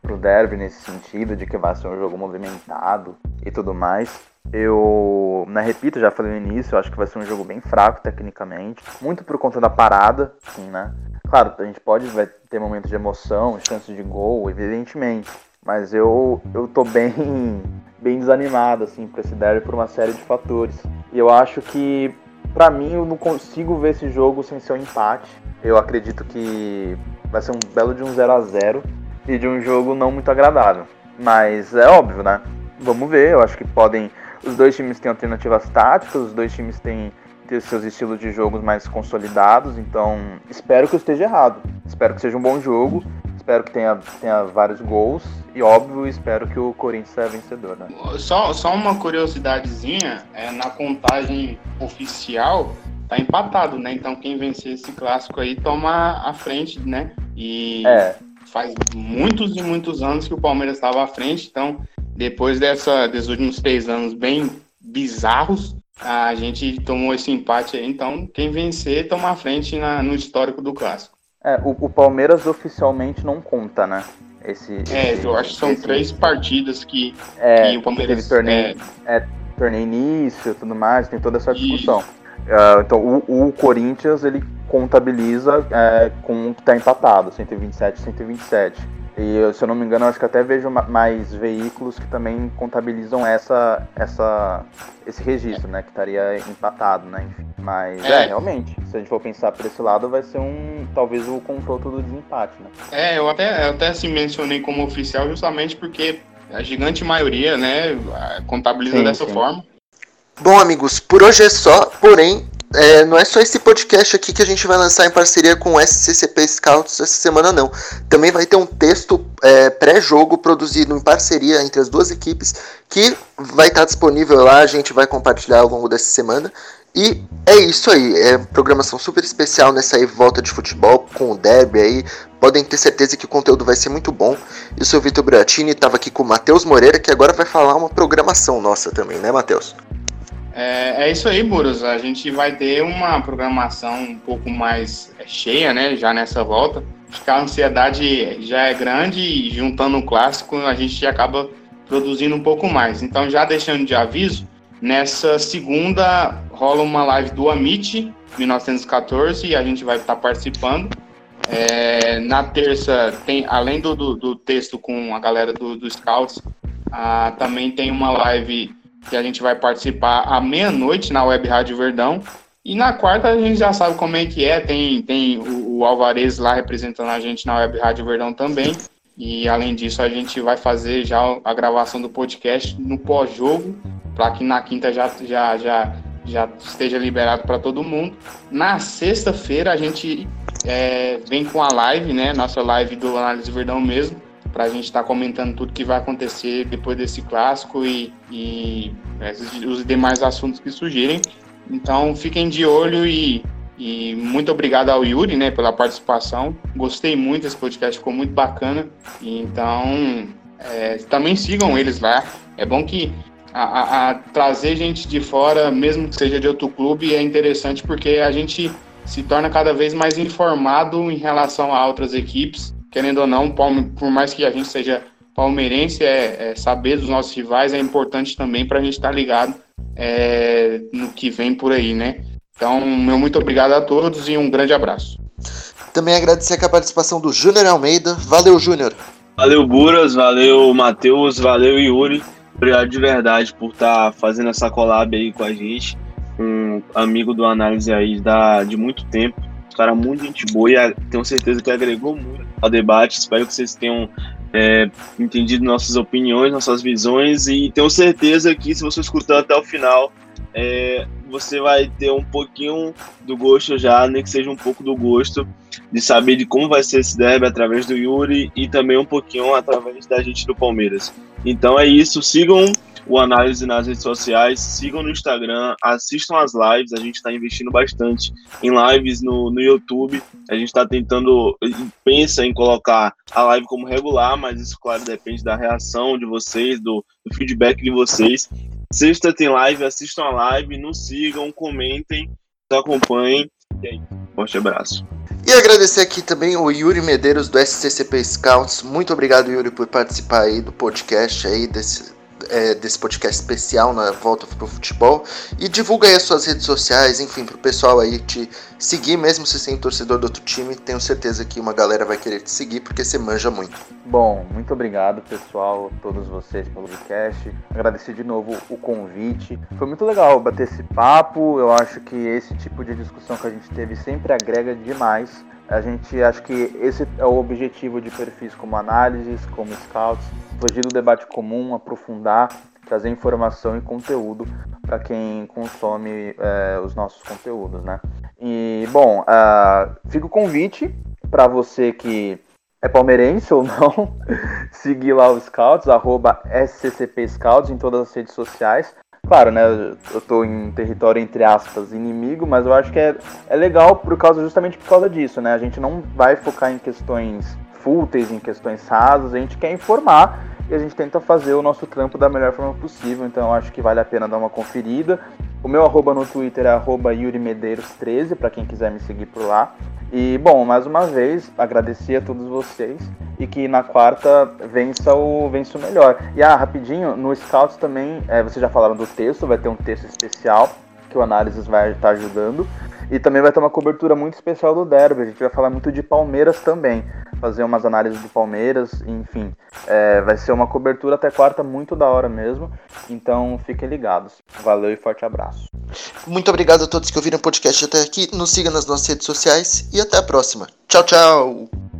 pro derby nesse sentido, de que vai ser um jogo movimentado e tudo mais. Eu, né, repito, já falei no início, eu acho que vai ser um jogo bem fraco tecnicamente, muito por conta da parada, assim, né. Claro, a gente pode vai ter momentos de emoção, chances de gol, evidentemente, mas eu, eu tô bem, (laughs) bem desanimado, assim, pra esse derby por uma série de fatores. E eu acho que para mim, eu não consigo ver esse jogo sem ser um empate. Eu acredito que vai ser um belo de um 0 a 0 e de um jogo não muito agradável. Mas é óbvio, né? Vamos ver. Eu acho que podem. Os dois times têm alternativas táticas, os dois times têm, têm seus estilos de jogos mais consolidados. Então, espero que eu esteja errado. Espero que seja um bom jogo. Espero que tenha, tenha vários gols e, óbvio, espero que o Corinthians seja vencedor. Né? Só, só uma curiosidadezinha: é, na contagem oficial tá empatado, né? Então quem vencer esse clássico aí toma a frente, né? E é. faz muitos e muitos anos que o Palmeiras estava à frente, então depois dessa, desses últimos três anos bem bizarros, a gente tomou esse empate aí. Então quem vencer toma a frente na, no histórico do clássico. É, o, o, Palmeiras oficialmente não conta, né? Esse, é, esse, eu acho que são esse, três partidas que, é, que o Palmeiras... Teve torneio, é, é, torneio início tudo mais, tem toda essa discussão. Uh, então, o, o, Corinthians, ele contabiliza é, com o que está empatado, 127 127. E se eu não me engano, eu acho que até vejo mais veículos que também contabilizam essa, essa, esse registro, né? Que estaria empatado, né? Enfim. Mas é. é. realmente, se a gente for pensar por esse lado, vai ser um talvez o confronto do desempate, né? É, eu até, eu até assim mencionei como oficial justamente porque a gigante maioria, né, contabiliza sim, dessa sim. forma. Bom, amigos, por hoje é só, porém, é, não é só esse podcast aqui que a gente vai lançar em parceria com o SCCP Scouts essa semana, não. Também vai ter um texto é, pré-jogo produzido em parceria entre as duas equipes que vai estar disponível lá. A gente vai compartilhar ao longo dessa semana. E é isso aí, é programação super especial nessa aí volta de futebol com o Derby aí. Podem ter certeza que o conteúdo vai ser muito bom. Eu sou o Vitor Bratini, estava aqui com o Matheus Moreira, que agora vai falar uma programação nossa também, né, Matheus? É, é, isso aí, Buros. A gente vai ter uma programação um pouco mais é, cheia, né? Já nessa volta. Acho que a ansiedade já é grande e juntando o clássico a gente acaba produzindo um pouco mais. Então, já deixando de aviso, nessa segunda rola uma live do Amit 1914 e a gente vai estar participando. É, na terça, tem, além do, do, do, texto com a galera do, do Scouts, ah, também tem uma live que a gente vai participar à meia-noite na Web Rádio Verdão. E na quarta a gente já sabe como é que é, tem, tem o, o Alvarez lá representando a gente na Web Rádio Verdão também. E além disso, a gente vai fazer já a gravação do podcast no pós-jogo, para que na quinta já, já, já, já esteja liberado para todo mundo. Na sexta-feira a gente é, vem com a live, né? Nossa live do Análise Verdão mesmo, para a gente estar tá comentando tudo que vai acontecer depois desse clássico e, e os demais assuntos que surgirem. Então fiquem de olho e e muito obrigado ao Yuri, né, pela participação. Gostei muito desse podcast, ficou muito bacana. Então, é, também sigam eles lá. É bom que a, a, a trazer gente de fora, mesmo que seja de outro clube, é interessante porque a gente se torna cada vez mais informado em relação a outras equipes. Querendo ou não, por mais que a gente seja palmeirense, é, é saber dos nossos rivais é importante também para a gente estar tá ligado é, no que vem por aí, né? Então, meu muito obrigado a todos e um grande abraço. Também agradecer aqui a participação do Júnior Almeida. Valeu, Júnior. Valeu, Buras. Valeu, Matheus. Valeu, Yuri. Obrigado de verdade por estar tá fazendo essa collab aí com a gente. Um amigo do análise aí da, de muito tempo. Um cara muito gente boa e tenho certeza que agregou muito ao debate. Espero que vocês tenham é, entendido nossas opiniões, nossas visões e tenho certeza que se você escutar até o final, é, você vai ter um pouquinho do gosto já, nem que seja um pouco do gosto de saber de como vai ser esse derby através do Yuri e também um pouquinho através da gente do Palmeiras. Então é isso, sigam o análise nas redes sociais, sigam no Instagram, assistam as lives, a gente está investindo bastante em lives no, no YouTube, a gente está tentando, pensa em colocar a live como regular, mas isso, claro, depende da reação de vocês, do, do feedback de vocês. Sexta tem live, assistam a live, nos sigam, comentem, nos acompanhem. E aí, forte abraço. E agradecer aqui também o Yuri Medeiros do SCCP Scouts. Muito obrigado, Yuri, por participar aí do podcast aí desse é, desse podcast especial na Volta pro Futebol. E divulga aí as suas redes sociais, enfim, pro pessoal aí te seguir, mesmo se sem torcedor do outro time. Tenho certeza que uma galera vai querer te seguir, porque você manja muito. Bom, muito obrigado, pessoal, todos vocês pelo podcast. Agradecer de novo o convite. Foi muito legal bater esse papo. Eu acho que esse tipo de discussão que a gente teve sempre agrega demais a gente acha que esse é o objetivo de perfis como análises, como scouts, fugir do debate comum, aprofundar, trazer informação e conteúdo para quem consome é, os nossos conteúdos, né? E bom, uh, fica o convite para você que é palmeirense ou não, (laughs) seguir lá os Scouts, arroba Scouts em todas as redes sociais. Claro, né? Eu tô em território, entre aspas, inimigo, mas eu acho que é, é legal por causa, justamente por causa disso, né? A gente não vai focar em questões fúteis, em questões rasas, a gente quer informar e a gente tenta fazer o nosso trampo da melhor forma possível, então acho que vale a pena dar uma conferida. O meu arroba no Twitter é arroba Yuri Medeiros13, para quem quiser me seguir por lá. E, bom, mais uma vez, agradecer a todos vocês e que na quarta vença o, vença o melhor. E, ah, rapidinho, no Scouts também, é, vocês já falaram do texto, vai ter um texto especial que o Análises vai estar ajudando. E também vai ter uma cobertura muito especial do Derby. A gente vai falar muito de Palmeiras também. Fazer umas análises do Palmeiras, enfim. É, vai ser uma cobertura até quarta muito da hora mesmo. Então fiquem ligados. Valeu e forte abraço. Muito obrigado a todos que ouviram o podcast até aqui. Nos siga nas nossas redes sociais e até a próxima. Tchau, tchau!